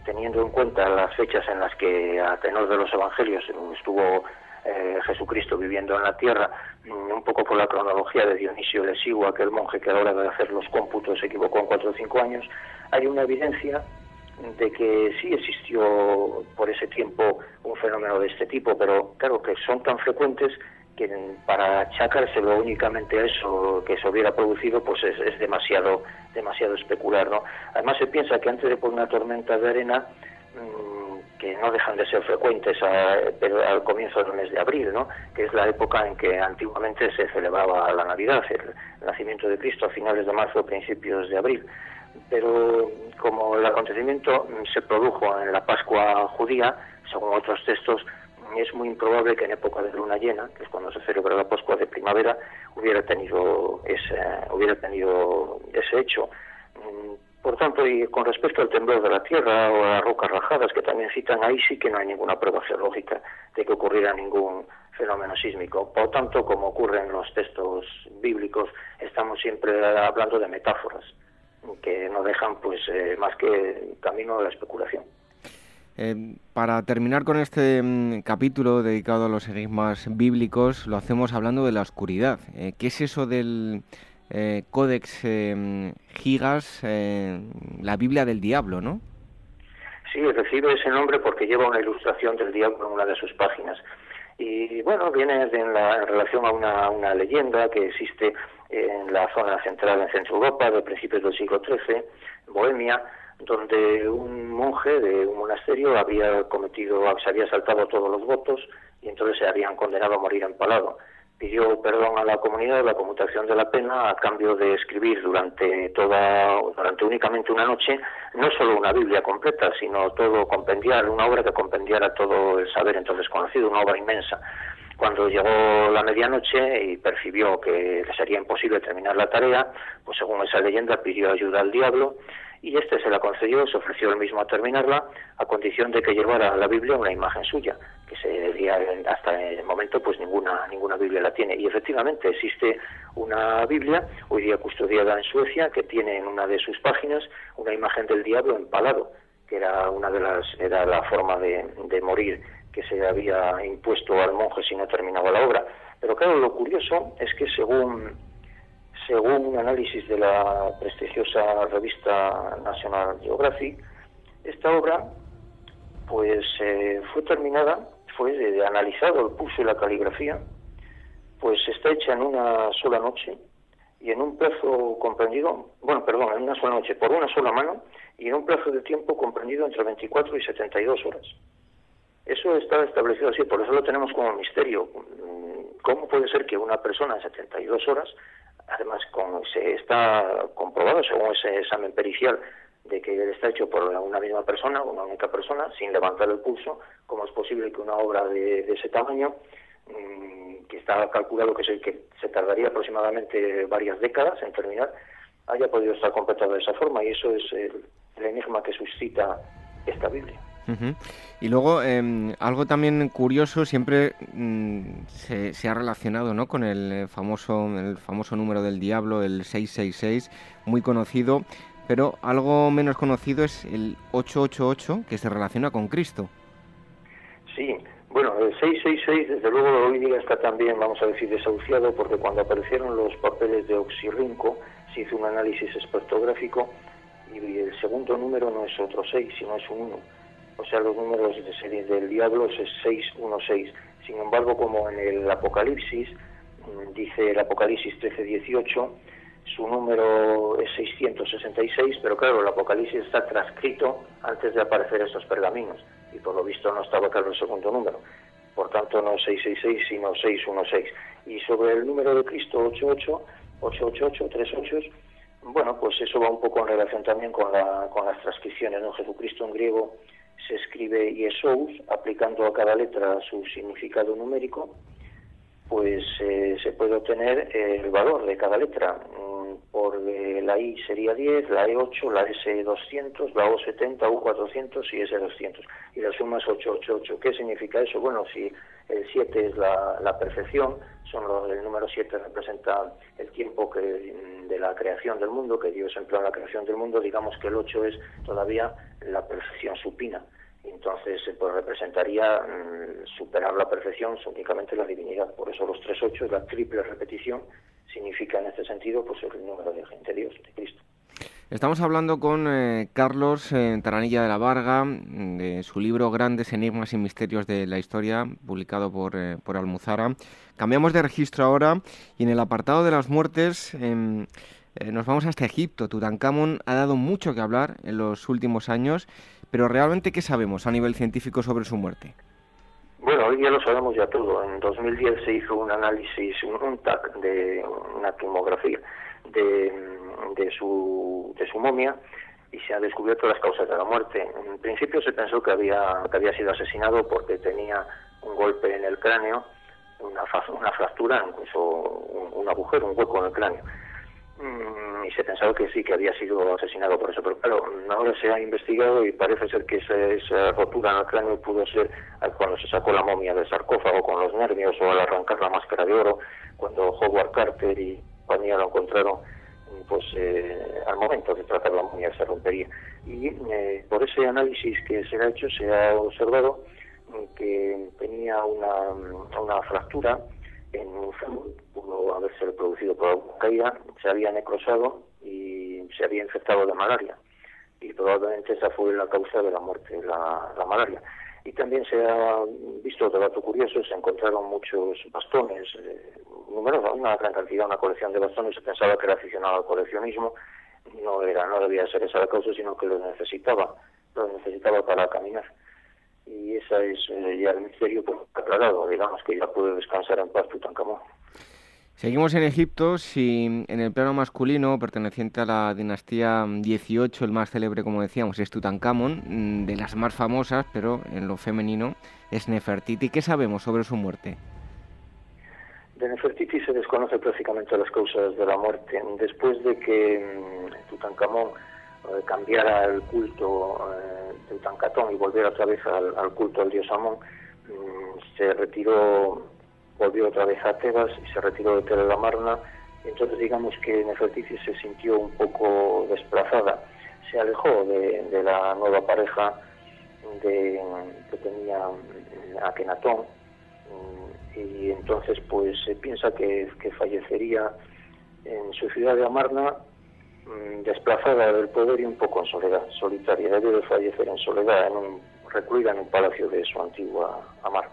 teniendo en cuenta las fechas en las que a tenor de los evangelios estuvo eh, Jesucristo viviendo en la tierra, mm, un poco por la cronología de Dionisio de Sigua, aquel monje que a la hora de hacer los cómputos se equivocó en cuatro o cinco años, hay una evidencia de que sí existió por ese tiempo un fenómeno de este tipo, pero claro que son tan frecuentes que para achacárselo únicamente a eso que se hubiera producido, pues es, demasiado, demasiado especular, ¿no? Además se piensa que antes de por una tormenta de arena, mm, que no dejan de ser frecuentes pero al comienzo del mes de abril, ¿no? que es la época en que antiguamente se celebraba la Navidad, el nacimiento de Cristo a finales de marzo, principios de abril pero como el acontecimiento se produjo en la Pascua judía, según otros textos, es muy improbable que en época de luna llena, que es cuando se celebra la Pascua de primavera, hubiera tenido ese, hubiera tenido ese hecho. Mm, por tanto, y con respecto al temblor de la tierra o a las rocas rajadas que también citan, ahí sí que no hay ninguna prueba geológica de que ocurriera ningún fenómeno sísmico. Por tanto, como ocurre en los textos bíblicos, estamos siempre hablando de metáforas que no dejan pues eh, más que camino de la especulación. Eh, para terminar con este mm, capítulo dedicado a los enigmas bíblicos, lo hacemos hablando de la oscuridad. Eh, ¿Qué es eso del Códex Gigas, la Biblia del Diablo, no? Sí, recibe ese nombre porque lleva una ilustración del diablo en una de sus páginas. Y bueno, viene en, la, en relación a una, una leyenda que existe en la zona central en Centro Europa de principios del siglo XIII, Bohemia, donde un monje de un monasterio había cometido, se había saltado todos los votos y entonces se habían condenado a morir empalado. Pidió perdón a la comunidad, la conmutación de la pena, a cambio de escribir durante toda, durante únicamente una noche, no solo una Biblia completa, sino todo compendiar, una obra que compendiara todo el saber entonces conocido, una obra inmensa. Cuando llegó la medianoche y percibió que sería imposible terminar la tarea, pues según esa leyenda pidió ayuda al diablo y este se la concedió, se ofreció él mismo a terminarla a condición de que llevara a la Biblia una imagen suya, que se decía hasta el momento pues ninguna ninguna Biblia la tiene y efectivamente existe una Biblia hoy día custodiada en Suecia que tiene en una de sus páginas una imagen del diablo empalado, que era una de las era la forma de, de morir que se había impuesto al monje si no terminaba la obra. Pero claro, lo curioso es que según, según un análisis de la prestigiosa revista National Geographic, esta obra pues eh, fue terminada, fue de, analizado el pulso y la caligrafía, pues está hecha en una sola noche y en un plazo comprendido, bueno, perdón, en una sola noche, por una sola mano y en un plazo de tiempo comprendido entre 24 y 72 horas. Eso está establecido así, por eso lo tenemos como misterio. ¿Cómo puede ser que una persona en 72 horas, además con, se está comprobado según ese examen pericial de que está hecho por una misma persona, una única persona, sin levantar el pulso, cómo es posible que una obra de, ese tamaño, mm, que está calculado que se, tardaría aproximadamente varias décadas en terminar, haya podido estar completado de esa forma? Y eso es el enigma que suscita esta Biblia. Y luego, em, algo también curioso, siempre mm, se, ha relacionado ¿no? con el eh, famoso, el famoso número del diablo, el 666, muy conocido, pero algo menos conocido es el 888, que se relaciona con Cristo. Sí, bueno, el 666 desde luego hoy día está también, vamos a decir, desahuciado porque cuando aparecieron los papeles de Oxirrinco se hizo un análisis espectrográfico y el segundo número no es otro 6, sino es un 1 o sea, los números de serie del diablo es 616. Sin embargo, como en el Apocalipsis, mm, dice el Apocalipsis 1318, su número es 666, pero claro, el Apocalipsis está transcrito antes de aparecer estos pergaminos, y por lo visto no estaba claro el segundo número. Por tanto, no 666, sino 616. Y sobre el número de Cristo 88, 888, 38, bueno, pues eso va un poco en relación también con, la, con las transcripciones, ¿no? Jesucristo en griego se escribe Yesous, aplicando a cada letra su significado numérico, pues eh, se puede obtener el valor de cada letra. Mm, por eh, la I sería 10, la E8, la S200, la O70, U400 y S200. Y la suma es 888. ¿Qué significa eso? Bueno, si el 7 es la, perfección, son los, el número 7 representa el tiempo que, de la creación del mundo, que Dios empleó en la creación del mundo, digamos que el 8 es todavía la perfección supina. Entonces, pues representaría mm, superar la perfección únicamente la divinidad. Por eso los tres ocho, la triple repetición, significa en este sentido pues el número de gente Dios, de Cristo. Estamos hablando con eh, Carlos eh, Taranilla de la Varga, de su libro Grandes Enigmas y Misterios de la Historia, publicado por, eh, por Almuzara. Cambiamos de registro ahora y en el apartado de las muertes em, nos vamos hasta Egipto. Tutankamón ha dado mucho que hablar en los últimos años, pero realmente, ¿qué sabemos a nivel científico sobre su muerte? Bueno, hoy ya lo sabemos ya todo. En 2010 se hizo un análisis, un, TAC de una tomografía de, de, su, de su momia y se han descubierto las causas de la muerte. En principio se pensó que había, que había sido asesinado porque tenía un golpe en el cráneo, una, una fractura, incluso un, un agujero, un hueco en el cráneo. Mm, y se pensaba que sí, que había sido asesinado por eso, pero claro, ahora se ha investigado y parece ser que esa, rotura en el cráneo pudo ser cuando se sacó la momia del sarcófago con los nervios o al arrancar la máscara de oro, cuando Howard Carter y compañía lo encontraron pues eh, al momento de tratar la momia se rompería. Y eh, por ese análisis que se ha hecho se ha observado que tenía una, una fractura en un fémur, pudo haberse producido por caída, se había necrosado y se había infectado de malaria. Y probablemente esa fue la causa de la muerte, la, la malaria. Y también se ha visto otro dato curioso, se encontraron muchos bastones, eh, una gran cantidad, una colección de bastones, se pensaba que era aficionado al coleccionismo, no era, no debía ser esa la causa, sino que lo necesitaba, lo necesitaba para caminar y esa es eh, ya el misterio pues, aclarado, digamos que ya puede descansar en paz Tutankamón. Seguimos en Egipto, si en el plano masculino, perteneciente a la dinastía 18, el más célebre, como decíamos, es Tutankamón, mm, de las más famosas, pero en lo femenino es Nefertiti. ¿Qué sabemos sobre su muerte? De Nefertiti se desconoce prácticamente las causas de la muerte. Después de que mm, Tutankamón eh, cambiara el culto eh, de Utancatón y volviera otra vez al, culto al dios Amón, mm, se retiró, volvió otra vez a Tebas y se retiró de Tel Marna. Entonces digamos que Nefertiti se sintió un poco desplazada, se alejó de, la nueva pareja que tenía Akenatón mm, y entonces pues se piensa que, fallecería en su ciudad de Amarna Mm, desplazada del poder y un poco en soledad, solitaria. Debió de fallecer en soledad, en un, recluida en un palacio de su antigua amar.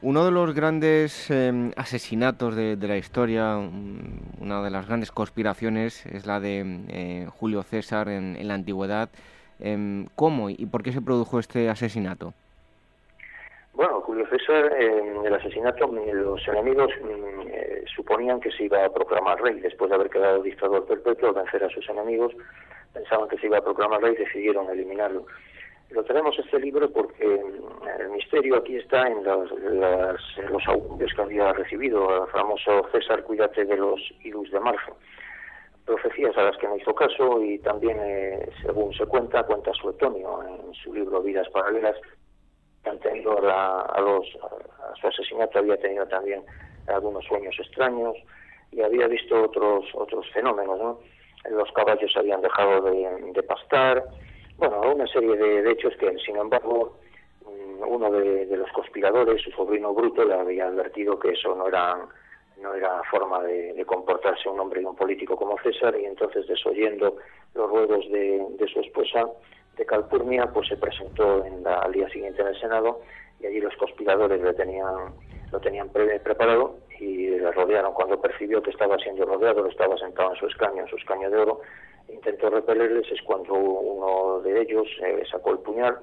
Uno de los grandes em, asesinatos de, la historia, una de las grandes conspiraciones, es la de eh, Julio César en, la antigüedad. Em, ¿Cómo y por qué se produjo este asesinato? Bueno, Julio César, en el asesinato, los enemigos mm, eh, suponían que se iba a proclamar rey. Después de haber quedado dictador perpetuo, vencer a sus enemigos, pensaban que se iba a proclamar rey y decidieron eliminarlo. Lo tenemos este libro porque mm, el misterio aquí está en, los augurios que había recibido el famoso César, cuídate de los idus de marzo. Profecías a las que no hizo caso y también, eh, según se cuenta, cuenta Suetonio en su libro Vidas Paralelas, tenido a, los, su asesinato había tenido también algunos sueños extraños y había visto otros otros fenómenos, ¿no? Los caballos habían dejado de, pastar, bueno, una serie de, hechos que, sin embargo, mm, uno de, los conspiradores, su sobrino Bruto, le había advertido que eso no era no era forma de, comportarse un hombre y un político como César, y entonces, desoyendo los ruegos de, de su esposa, de Calpurnia, pues se presentó en al día siguiente en el Senado y allí los conspiradores lo tenían, lo tenían preparado y le rodearon. Cuando percibió que estaba siendo rodeado, lo estaba sentado en su escaño, en su escaño de oro, intentó repelerles, es cuando uno de ellos eh, sacó el puñal,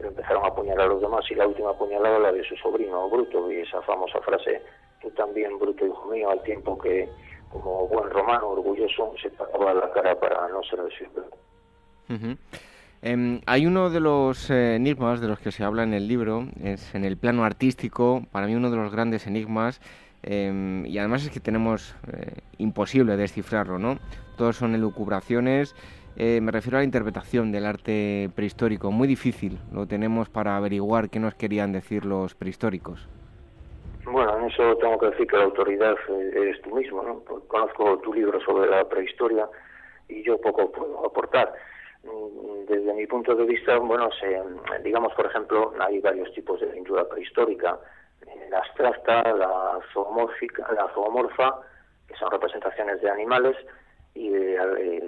y empezaron a apuñalar a los demás y la última puñalada la de su sobrino Bruto y esa famosa frase, tú también Bruto hijo mío, al tiempo que como buen romano orgulloso se tapaba la cara para no ser el Em, hay uno de los eh, enigmas de los que se habla en el libro, es en el plano artístico, para mí uno de los grandes enigmas, em, y además es que tenemos eh, imposible descifrarlo, ¿no? Todos son elucubraciones. Eh, me refiero a la interpretación del arte prehistórico. Muy difícil lo tenemos para averiguar qué nos querían decir los prehistóricos. Bueno, en eso tengo que decir que la autoridad eh, eres tú mismo, ¿no? Conozco tu libro sobre la prehistoria y yo poco puedo aportar. Mm, desde mi punto de vista, bueno, se, digamos, por ejemplo, hay varios tipos de pintura prehistórica. Eh, la abstracta, la zoomórfica, la zoomorfa, que son representaciones de animales, y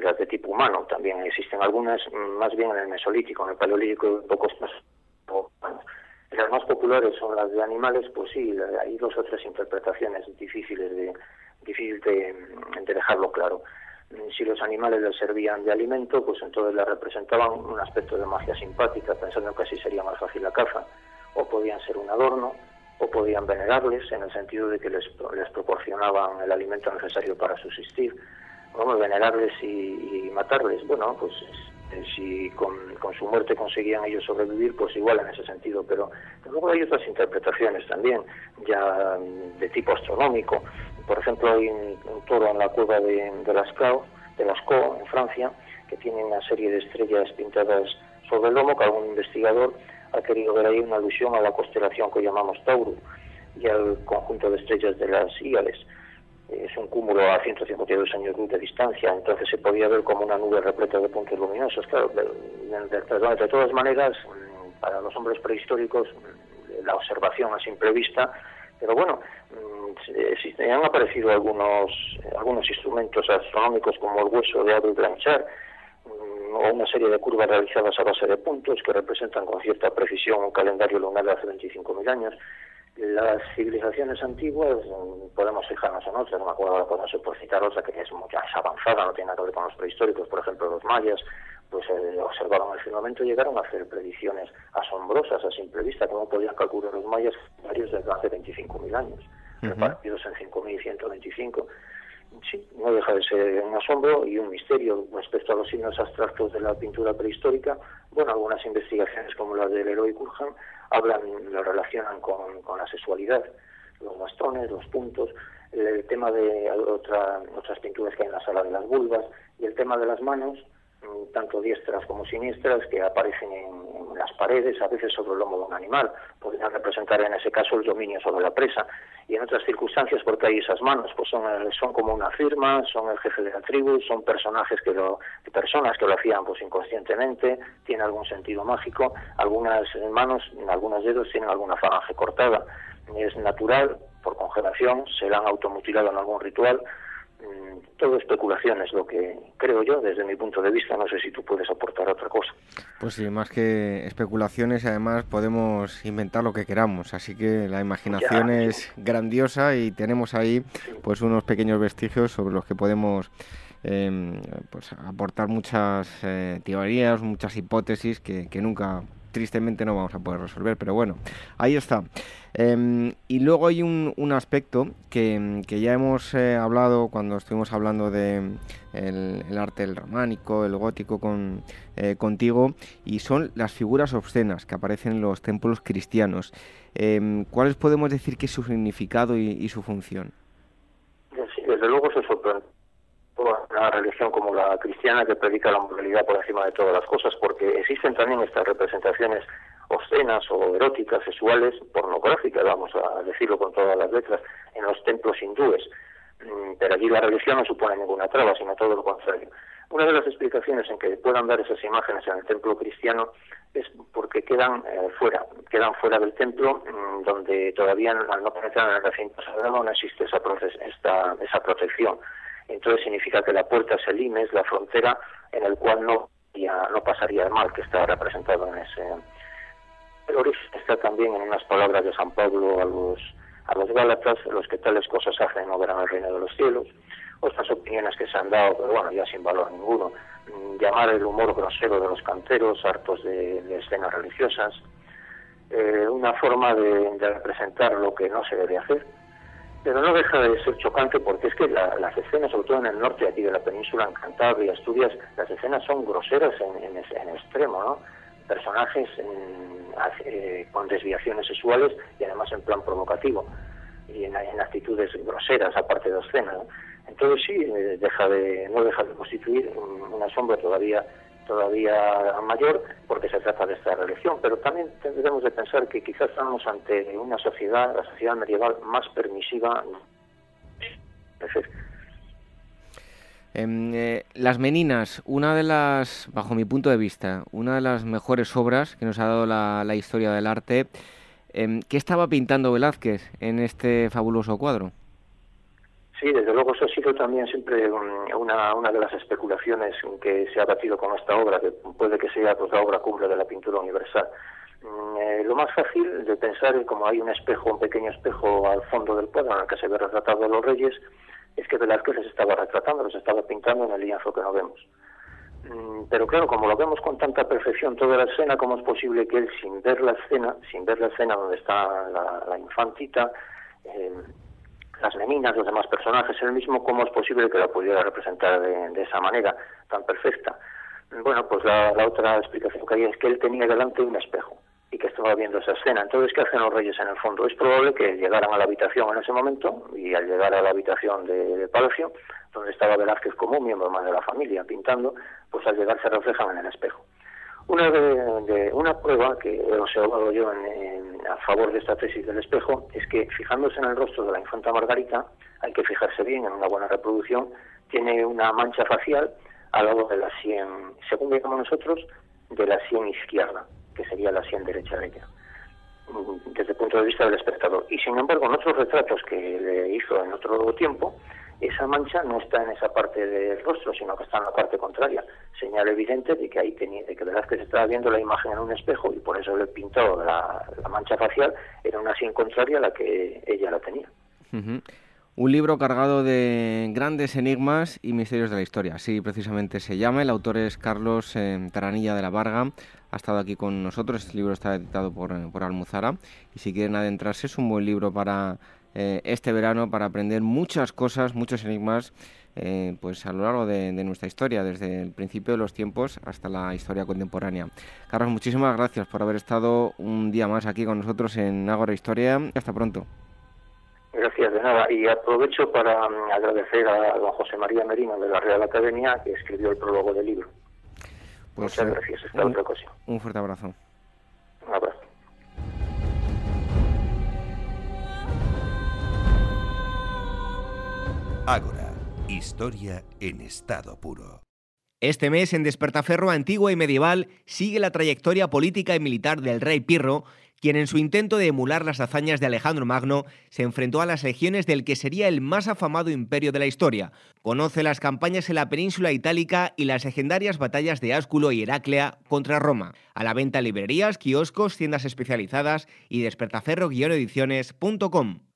las de tipo humano. También existen algunas, mm, más bien en el Mesolítico, en el Paleolítico, pocos más humanos. Las más populares son las de animales, pues sí, hay dos o tres interpretaciones difíciles de, difícil de, de dejarlo claro. Si los animales les servían de alimento, pues entonces les representaban un aspecto de magia simpática, pensando que así sería más fácil la caza, o podían ser un adorno, o podían venerarles en el sentido de que les, proporcionaban el alimento necesario para subsistir. Vamos, venerarles y, y matarles, bueno, pues eh, si con, su muerte conseguían ellos sobrevivir, pues igual en ese sentido, pero luego hay otras interpretaciones también, ya de tipo astronómico. Por ejemplo, hay un, toro en la cueva de, de Lascaux, de Lascaux, en Francia, que tiene una serie de estrellas pintadas sobre el lomo, que algún investigador ha querido ver ahí una alusión a la constelación que llamamos Tauro y al conjunto de estrellas de las Ígales es un cúmulo a 152 años luz de distancia, entonces se podía ver como una nube repleta de puntos luminosos. Claro, de, todas maneras, para los hombres prehistóricos, la observación a simple pero bueno, mm, han aparecido algunos, algunos instrumentos astronómicos como el hueso de Abel Blanchard, o una serie de curvas realizadas a base de puntos que representan con cierta precisión un calendario lunar de hace 25.000 años las civilizaciones antiguas mm, podemos fijarnos en otras, no me acuerdo, podemos por citar otra que es mucho más avanzada, no tiene nada que ver con los prehistóricos, por ejemplo los mayas, pues eh, observaron el firmamento y llegaron a hacer predicciones asombrosas a simple vista, como podían calcular los mayas varios desde hace 25.000 años, repartidos en 5.125. Sí, no deja de ser un asombro y un misterio respecto a los signos abstractos de la pintura prehistórica. Bueno, algunas investigaciones como la del Leroy Curhan hablan, lo relacionan con, con la sexualidad, los bastones, los puntos, el tema de otra, otras pinturas que hay en la sala de las vulvas y el tema de las manos, tanto diestras como siniestras, que aparecen en, las paredes, a veces sobre el lomo de un animal. Podrían representar en ese caso el dominio sobre la presa. Y en otras circunstancias, porque hay esas manos, pues son, son como una firma, son el jefe de la tribu, son personajes que lo, personas que lo hacían pues inconscientemente, tiene algún sentido mágico. Algunas manos, algunos dedos tienen alguna falange cortada. Es natural, por congelación, se la han automutilado en algún ritual Mm, todo especulación es lo que creo yo desde mi punto de vista. No sé si tú puedes aportar otra cosa. Pues sí, más que especulaciones, además podemos inventar lo que queramos. Así que la imaginación es grandiosa y tenemos ahí pues unos pequeños vestigios sobre los que podemos em, pues aportar muchas eh, teorías, muchas hipótesis que, que nunca tristemente no vamos a poder resolver, pero bueno, ahí está. Em, y luego hay un, un aspecto que, ya hemos eh, hablado cuando estuvimos hablando de el, arte del románico, el gótico con, eh, contigo, y son las figuras obscenas que aparecen en los templos cristianos. Em, ¿Cuáles podemos decir que es su significado y, su función? desde luego se sorprende una religión como la cristiana que predica la moralidad por encima de todas las cosas, porque existen también estas representaciones obscenas o eróticas, sexuales, pornográficas, vamos a decirlo con todas las letras, en los templos hindúes. Mm, pero allí la religión no supone ninguna traba, sino todo lo contrario. Una de las explicaciones en que puedan dar esas imágenes en el templo cristiano es porque quedan eh, fuera, quedan fuera del templo, mm, donde todavía al no penetrar en el recinto sagrado no existe esa, esta, esa protección entonces significa que la puerta es el es la frontera en el cual no pasaría el mal que está representado en ese. El origen está también en unas palabras de San Pablo a los, a los Gálatas, los que tales cosas hacen no verán el reino de los cielos. Otras opiniones que se han dado, pero bueno, ya sin valor ninguno. Mm, llamar el humor grosero de los canteros, hartos de, escenas religiosas. Eh, una forma de representar lo que no se debe hacer pero no deja de ser chocante porque es que las escenas, sobre todo en el norte aquí de la península, en Cantabria, Asturias, las escenas son groseras en, extremo, ¿no? Personajes eh, con desviaciones sexuales y además en plan provocativo. y en, actitudes groseras, aparte de escena. Entonces sí, eh, deja de, no deja de constituir una sombra todavía todavía mayor porque se trata de esta religión, pero también tendremos de pensar que quizás estamos ante una sociedad, la sociedad medieval más permisiva. Em, eh, las Meninas, una de las, bajo mi punto de vista, una de las mejores obras que nos ha dado la, historia del arte. Eh, ¿Qué estaba pintando Velázquez en este fabuloso cuadro? Sí, desde luego eso ha sido también siempre una, una de las especulaciones que se ha batido con esta obra, que puede que sea pues, la obra cumbre de la pintura universal. Mm, eh, lo más fácil de pensar es como hay un espejo, un pequeño espejo al fondo del cuadro en el que se ve retratado a los reyes, es que Velázquez les estaba retratando, los estaba pintando en el lienzo que no vemos. Mm, pero claro, como lo vemos con tanta perfección toda la escena, ¿cómo es posible que él, sin ver la escena, sin ver la escena donde está la, infantita, eh, las meninas, los demás personajes, él mismo, ¿cómo es posible que la pudiera representar de, esa manera tan perfecta? Bueno, pues la, otra explicación que hay es que él tenía delante un espejo y que estaba viendo esa escena. Entonces, ¿qué hacen los reyes en el fondo? Es probable que llegaran a la habitación en ese momento y al llegar a la habitación de, de Palacio, donde estaba Velázquez como un miembro más de la familia pintando, pues al llegar se reflejan en el espejo. Una, de, una prueba que he observado yo a favor de esta tesis del espejo es que fijándose en el rostro de la infanta Margarita, hay que fijarse bien en una buena reproducción, tiene una mancha facial al lado de la sien, según digamos nosotros, de la sien izquierda, que sería la sien derecha de ella, desde el punto de vista del espectador. Y sin embargo, en otros retratos que le hizo en otro tiempo, esa mancha no está en esa parte del rostro, sino que está en la parte contraria. Señal evidente de que ahí tenía, de que que se estaba viendo la imagen en un espejo y por eso le pintó la, mancha facial, era una sien contraria a la que ella la tenía. Un libro cargado de grandes enigmas y misterios de la historia. Así precisamente se llama. El autor es Carlos eh, Taranilla de la Varga. Ha estado aquí con nosotros. Este libro está editado por, eh, por Almuzara. Y si quieren adentrarse, es un buen libro para eh, este verano para aprender muchas cosas, muchos enigmas, eh, pues a lo largo de, nuestra historia, desde el principio de los tiempos hasta la historia contemporánea. Carlos, muchísimas gracias por haber estado un día más aquí con nosotros en Ágora Historia. Hasta pronto. Gracias, de nada. Y aprovecho para mm, agradecer a don José María Merino de la Real Academia que escribió el prólogo del libro. Pues, Muchas eh, gracias. Hasta otra ocasión. Un fuerte abrazo. Un abrazo. Ágora, historia en estado puro. Este mes en Despertaferro Antigua y Medieval sigue la trayectoria política y militar del rey Pirro, quien en su intento de emular las hazañas de Alejandro Magno se enfrentó a las legiones del que sería el más afamado imperio de la historia. Conoce las campañas en la península itálica y las legendarias batallas de Ásculo y Heraclea contra Roma. A la venta librerías, kioscos, tiendas especializadas y despertaferro-ediciones.com.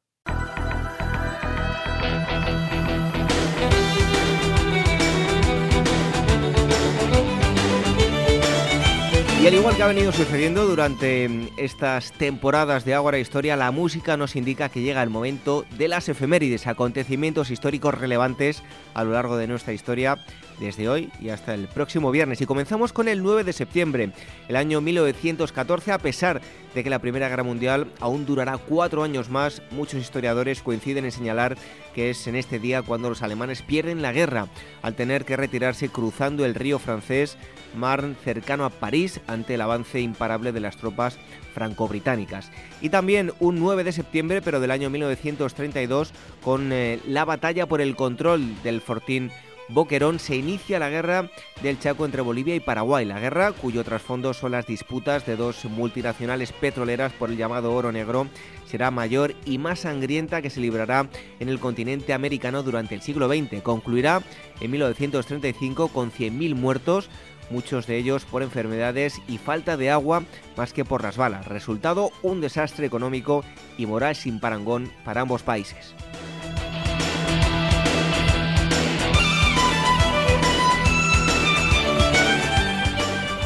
Y al igual que ha venido sucediendo durante mm, estas temporadas de Ágora Historia, la música nos indica que llega el momento de las efemérides, acontecimientos históricos relevantes a lo largo de nuestra historia desde hoy y hasta el próximo viernes. Y comenzamos con el 9 de septiembre, el año 1914, a pesar de que la Primera Guerra Mundial aún durará cuatro años más, muchos historiadores coinciden en señalar que es en este día cuando los alemanes pierden la guerra, al tener que retirarse cruzando el río francés Marne cercano a París ante el avance imparable de las tropas franco-británicas. Y también un 9 de septiembre, pero del año 1932, con eh, la batalla por el control del Fortín Boquerón se inicia la guerra del Chaco entre Bolivia y Paraguay, la guerra cuyo trasfondo son las disputas de dos multinacionales petroleras por el llamado oro negro, será mayor y más sangrienta que se librará en el continente americano durante el siglo XX. Concluirá en 1935 con 100.000 muertos, muchos de ellos por enfermedades y falta de agua más que por las balas. Resultado, un desastre económico y moral sin parangón para ambos países.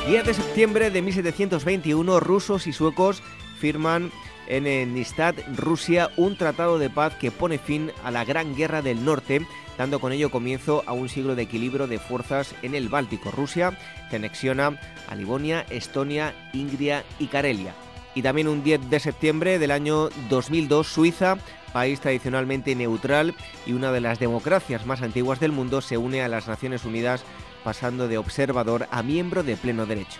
10 de septiembre de 1721, rusos y suecos firman en Nistad, Rusia, un tratado de paz que pone fin a la Gran Guerra del Norte, dando con ello comienzo a un siglo de equilibrio de fuerzas en el Báltico. Rusia se anexiona a Livonia, Estonia, Ingria y Karelia. Y también un 10 de septiembre del año 2002, Suiza país tradicionalmente neutral y una de las democracias más antiguas del mundo, se une a las Naciones Unidas pasando de observador a miembro de pleno derecho.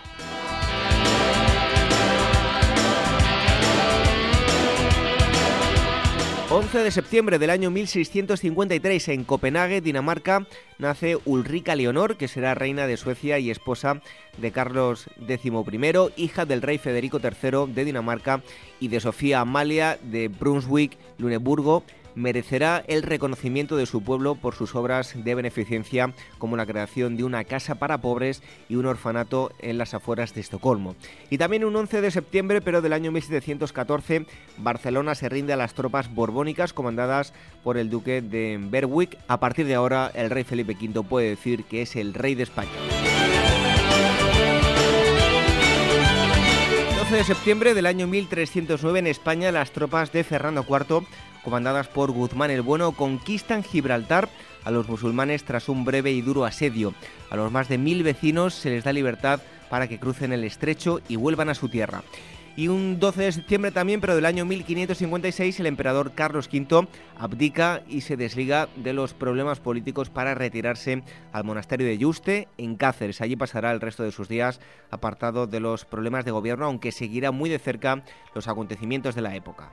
11 de septiembre del año 1653 en Copenhague, Dinamarca, nace Ulrica Leonor, que será reina de Suecia y esposa de Carlos XI, hija del rey Federico III de Dinamarca y de Sofía Amalia de Brunswick-Luneburgo merecerá el reconocimiento de su pueblo por sus obras de beneficencia, como la creación de una casa para pobres y un orfanato en las afueras de Estocolmo. Y también un 11 de septiembre, pero del año 1714, Barcelona se rinde a las tropas borbónicas comandadas por el duque de Berwick. A partir de ahora, el rey Felipe V puede decir que es el rey de España. 12 de septiembre del año 1309 en España las tropas de Fernando IV comandadas por Guzmán el Bueno, conquistan Gibraltar a los musulmanes tras un breve y duro asedio. A los más de mil vecinos se les da libertad para que crucen el estrecho y vuelvan a su tierra. Y un 12 de septiembre también, pero del año 1556, el emperador Carlos V abdica y se desliga de los problemas políticos para retirarse al monasterio de Yuste, en Cáceres. Allí pasará el resto de sus días apartado de los problemas de gobierno, aunque seguirá muy de cerca los acontecimientos de la época.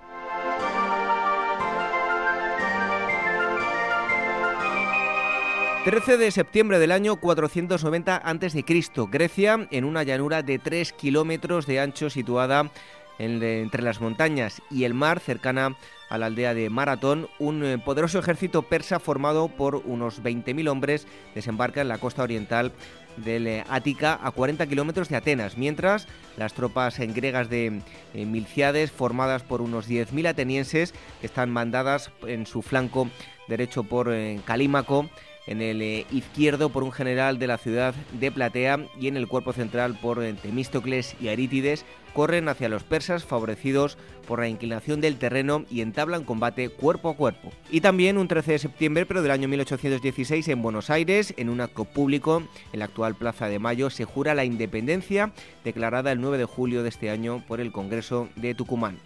13 de septiembre del año 490 a.C., Grecia, en una llanura de 3 kilómetros de ancho situada entre las montañas y el mar, cercana a la aldea de Maratón, un eh, poderoso ejército persa formado por unos 20.000 hombres desembarca en la costa oriental del eh, Ática a 40 kilómetros de Atenas, mientras las tropas griegas de eh, Milciades, formadas por unos 10.000 atenienses, están mandadas en su flanco derecho por Calímaco, en el eh, izquierdo por un general de la ciudad de Platea y en el cuerpo central por eh, Temístocles y Arítides, corren hacia los persas favorecidos por la inclinación del terreno y entablan combate cuerpo a cuerpo. Y también un 13 de septiembre, pero del año 1816, en Buenos Aires, en un acto público en la actual Plaza de Mayo, se jura la independencia declarada el 9 de julio de este año por el Congreso de Tucumán.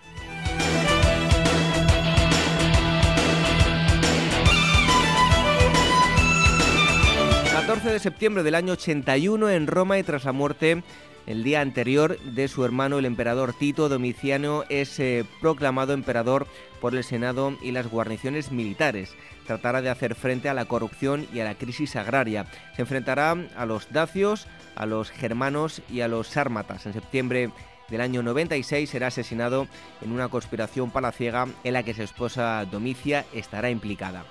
14 de septiembre del año 81 en Roma y tras la muerte el día anterior de su hermano el emperador Tito Domiciano es eh, proclamado emperador por el Senado y las guarniciones militares. Tratará de hacer frente a la corrupción y a la crisis agraria. Se enfrentará a los dacios, a los germanos y a los sármatas. En septiembre del año 96 será asesinado en una conspiración palaciega en la que su esposa Domicia estará implicada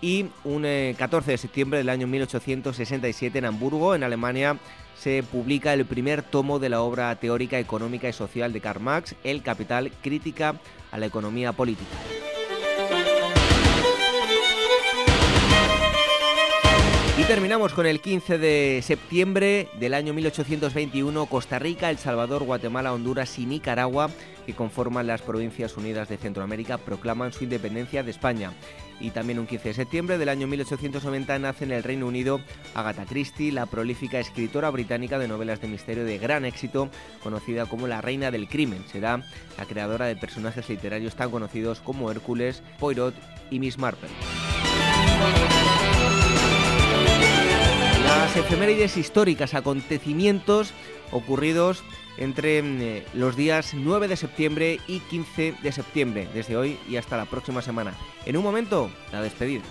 y un 14 eh, de septiembre del año 1867 en Hamburgo, en Alemania, se publica el primer tomo de la obra teórica, económica y social de Karl Marx, El Capital, crítica a la economía política. Y terminamos con el 15 de septiembre del año 1821, Costa Rica, El Salvador, Guatemala, Honduras y Nicaragua, que conforman las Provincias Unidas de Centroamérica, proclaman su independencia de España. Y también un 15 de septiembre del año 1890 nace en el Reino Unido Agatha Christie, la prolífica escritora británica de novelas de misterio de gran éxito, conocida como la Reina del Crimen. Será la creadora de personajes literarios tan conocidos como Hércules, Poirot y Miss Marple. Las efemérides históricas, acontecimientos ocurridos entre mm, eh, los días 9 de septiembre y 15 de septiembre, desde hoy y hasta la próxima semana. En un momento, la despedida.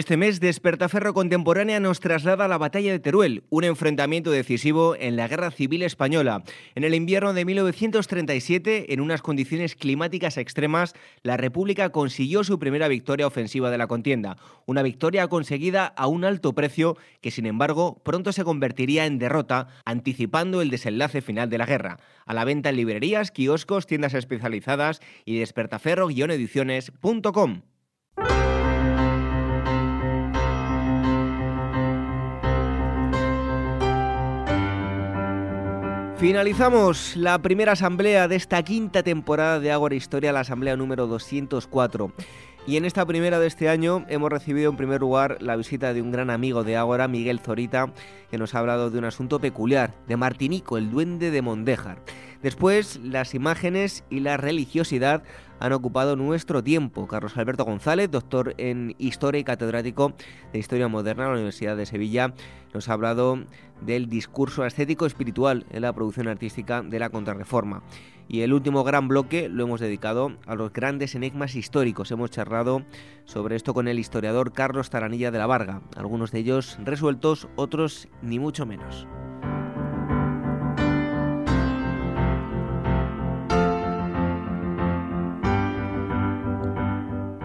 Este mes, Despertaferro Contemporánea nos traslada a la batalla de Teruel, un enfrentamiento decisivo en la Guerra Civil Española. En el invierno de 1937, en unas condiciones climáticas extremas, la República consiguió su primera victoria ofensiva de la contienda. Una victoria conseguida a un alto precio que, sin embargo, pronto se convertiría en derrota, anticipando el desenlace final de la guerra. A la venta en librerías, kioscos, tiendas especializadas y despertaferro-ediciones.com. Finalizamos la primera asamblea de esta quinta temporada de Ágora Historia, la asamblea número 204. Y en esta primera de este año hemos recibido en primer lugar la visita de un gran amigo de Ágora, Miguel Zorita, que nos ha hablado de un asunto peculiar, de Martinico, el duende de Mondéjar. Después, las imágenes y la religiosidad han ocupado nuestro tiempo. Carlos Alberto González, doctor en Historia y catedrático de Historia Moderna de la Universidad de Sevilla, nos ha hablado del discurso estético espiritual en la producción artística de la Contrarreforma. Y el último gran bloque lo hemos dedicado a los grandes enigmas históricos. Hemos charlado sobre esto con el historiador Carlos Taranilla de la Varga, algunos de ellos resueltos, otros ni mucho menos.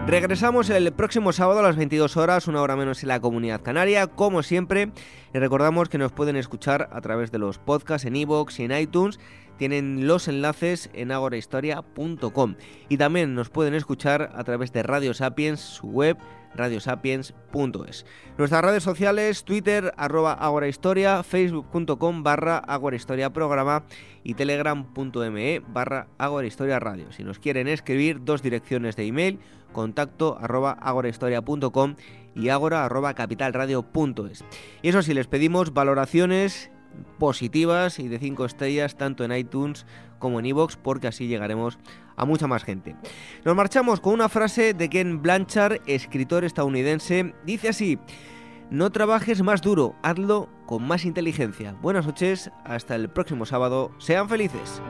Regresamos el próximo sábado a las 22 horas, una hora menos en la comunidad canaria. Como siempre, les recordamos que nos pueden escuchar a través de los podcasts en iVoox y en iTunes. Tienen los enlaces en agorahistoria.com. Y también nos pueden escuchar a través de Radio Sapiens, su web radiosapiens.es. Nuestras redes sociales, Twitter, arroba agorahistoria, facebook.com barra agorahistoria programa y telegram.me barra agorahistoria radio. Si nos quieren escribir, dos direcciones de email, contacto arroba agorahistoria.com y agora arroba capitalradio.es. Y eso sí, les pedimos valoraciones positivas y de 5 estrellas tanto en iTunes como en iVoox porque así llegaremos a mucha más gente. Nos marchamos con una frase de Ken Blanchard, escritor estadounidense. Dice así, no trabajes más duro, hazlo con más inteligencia. Buenas noches, hasta el próximo sábado, sean felices.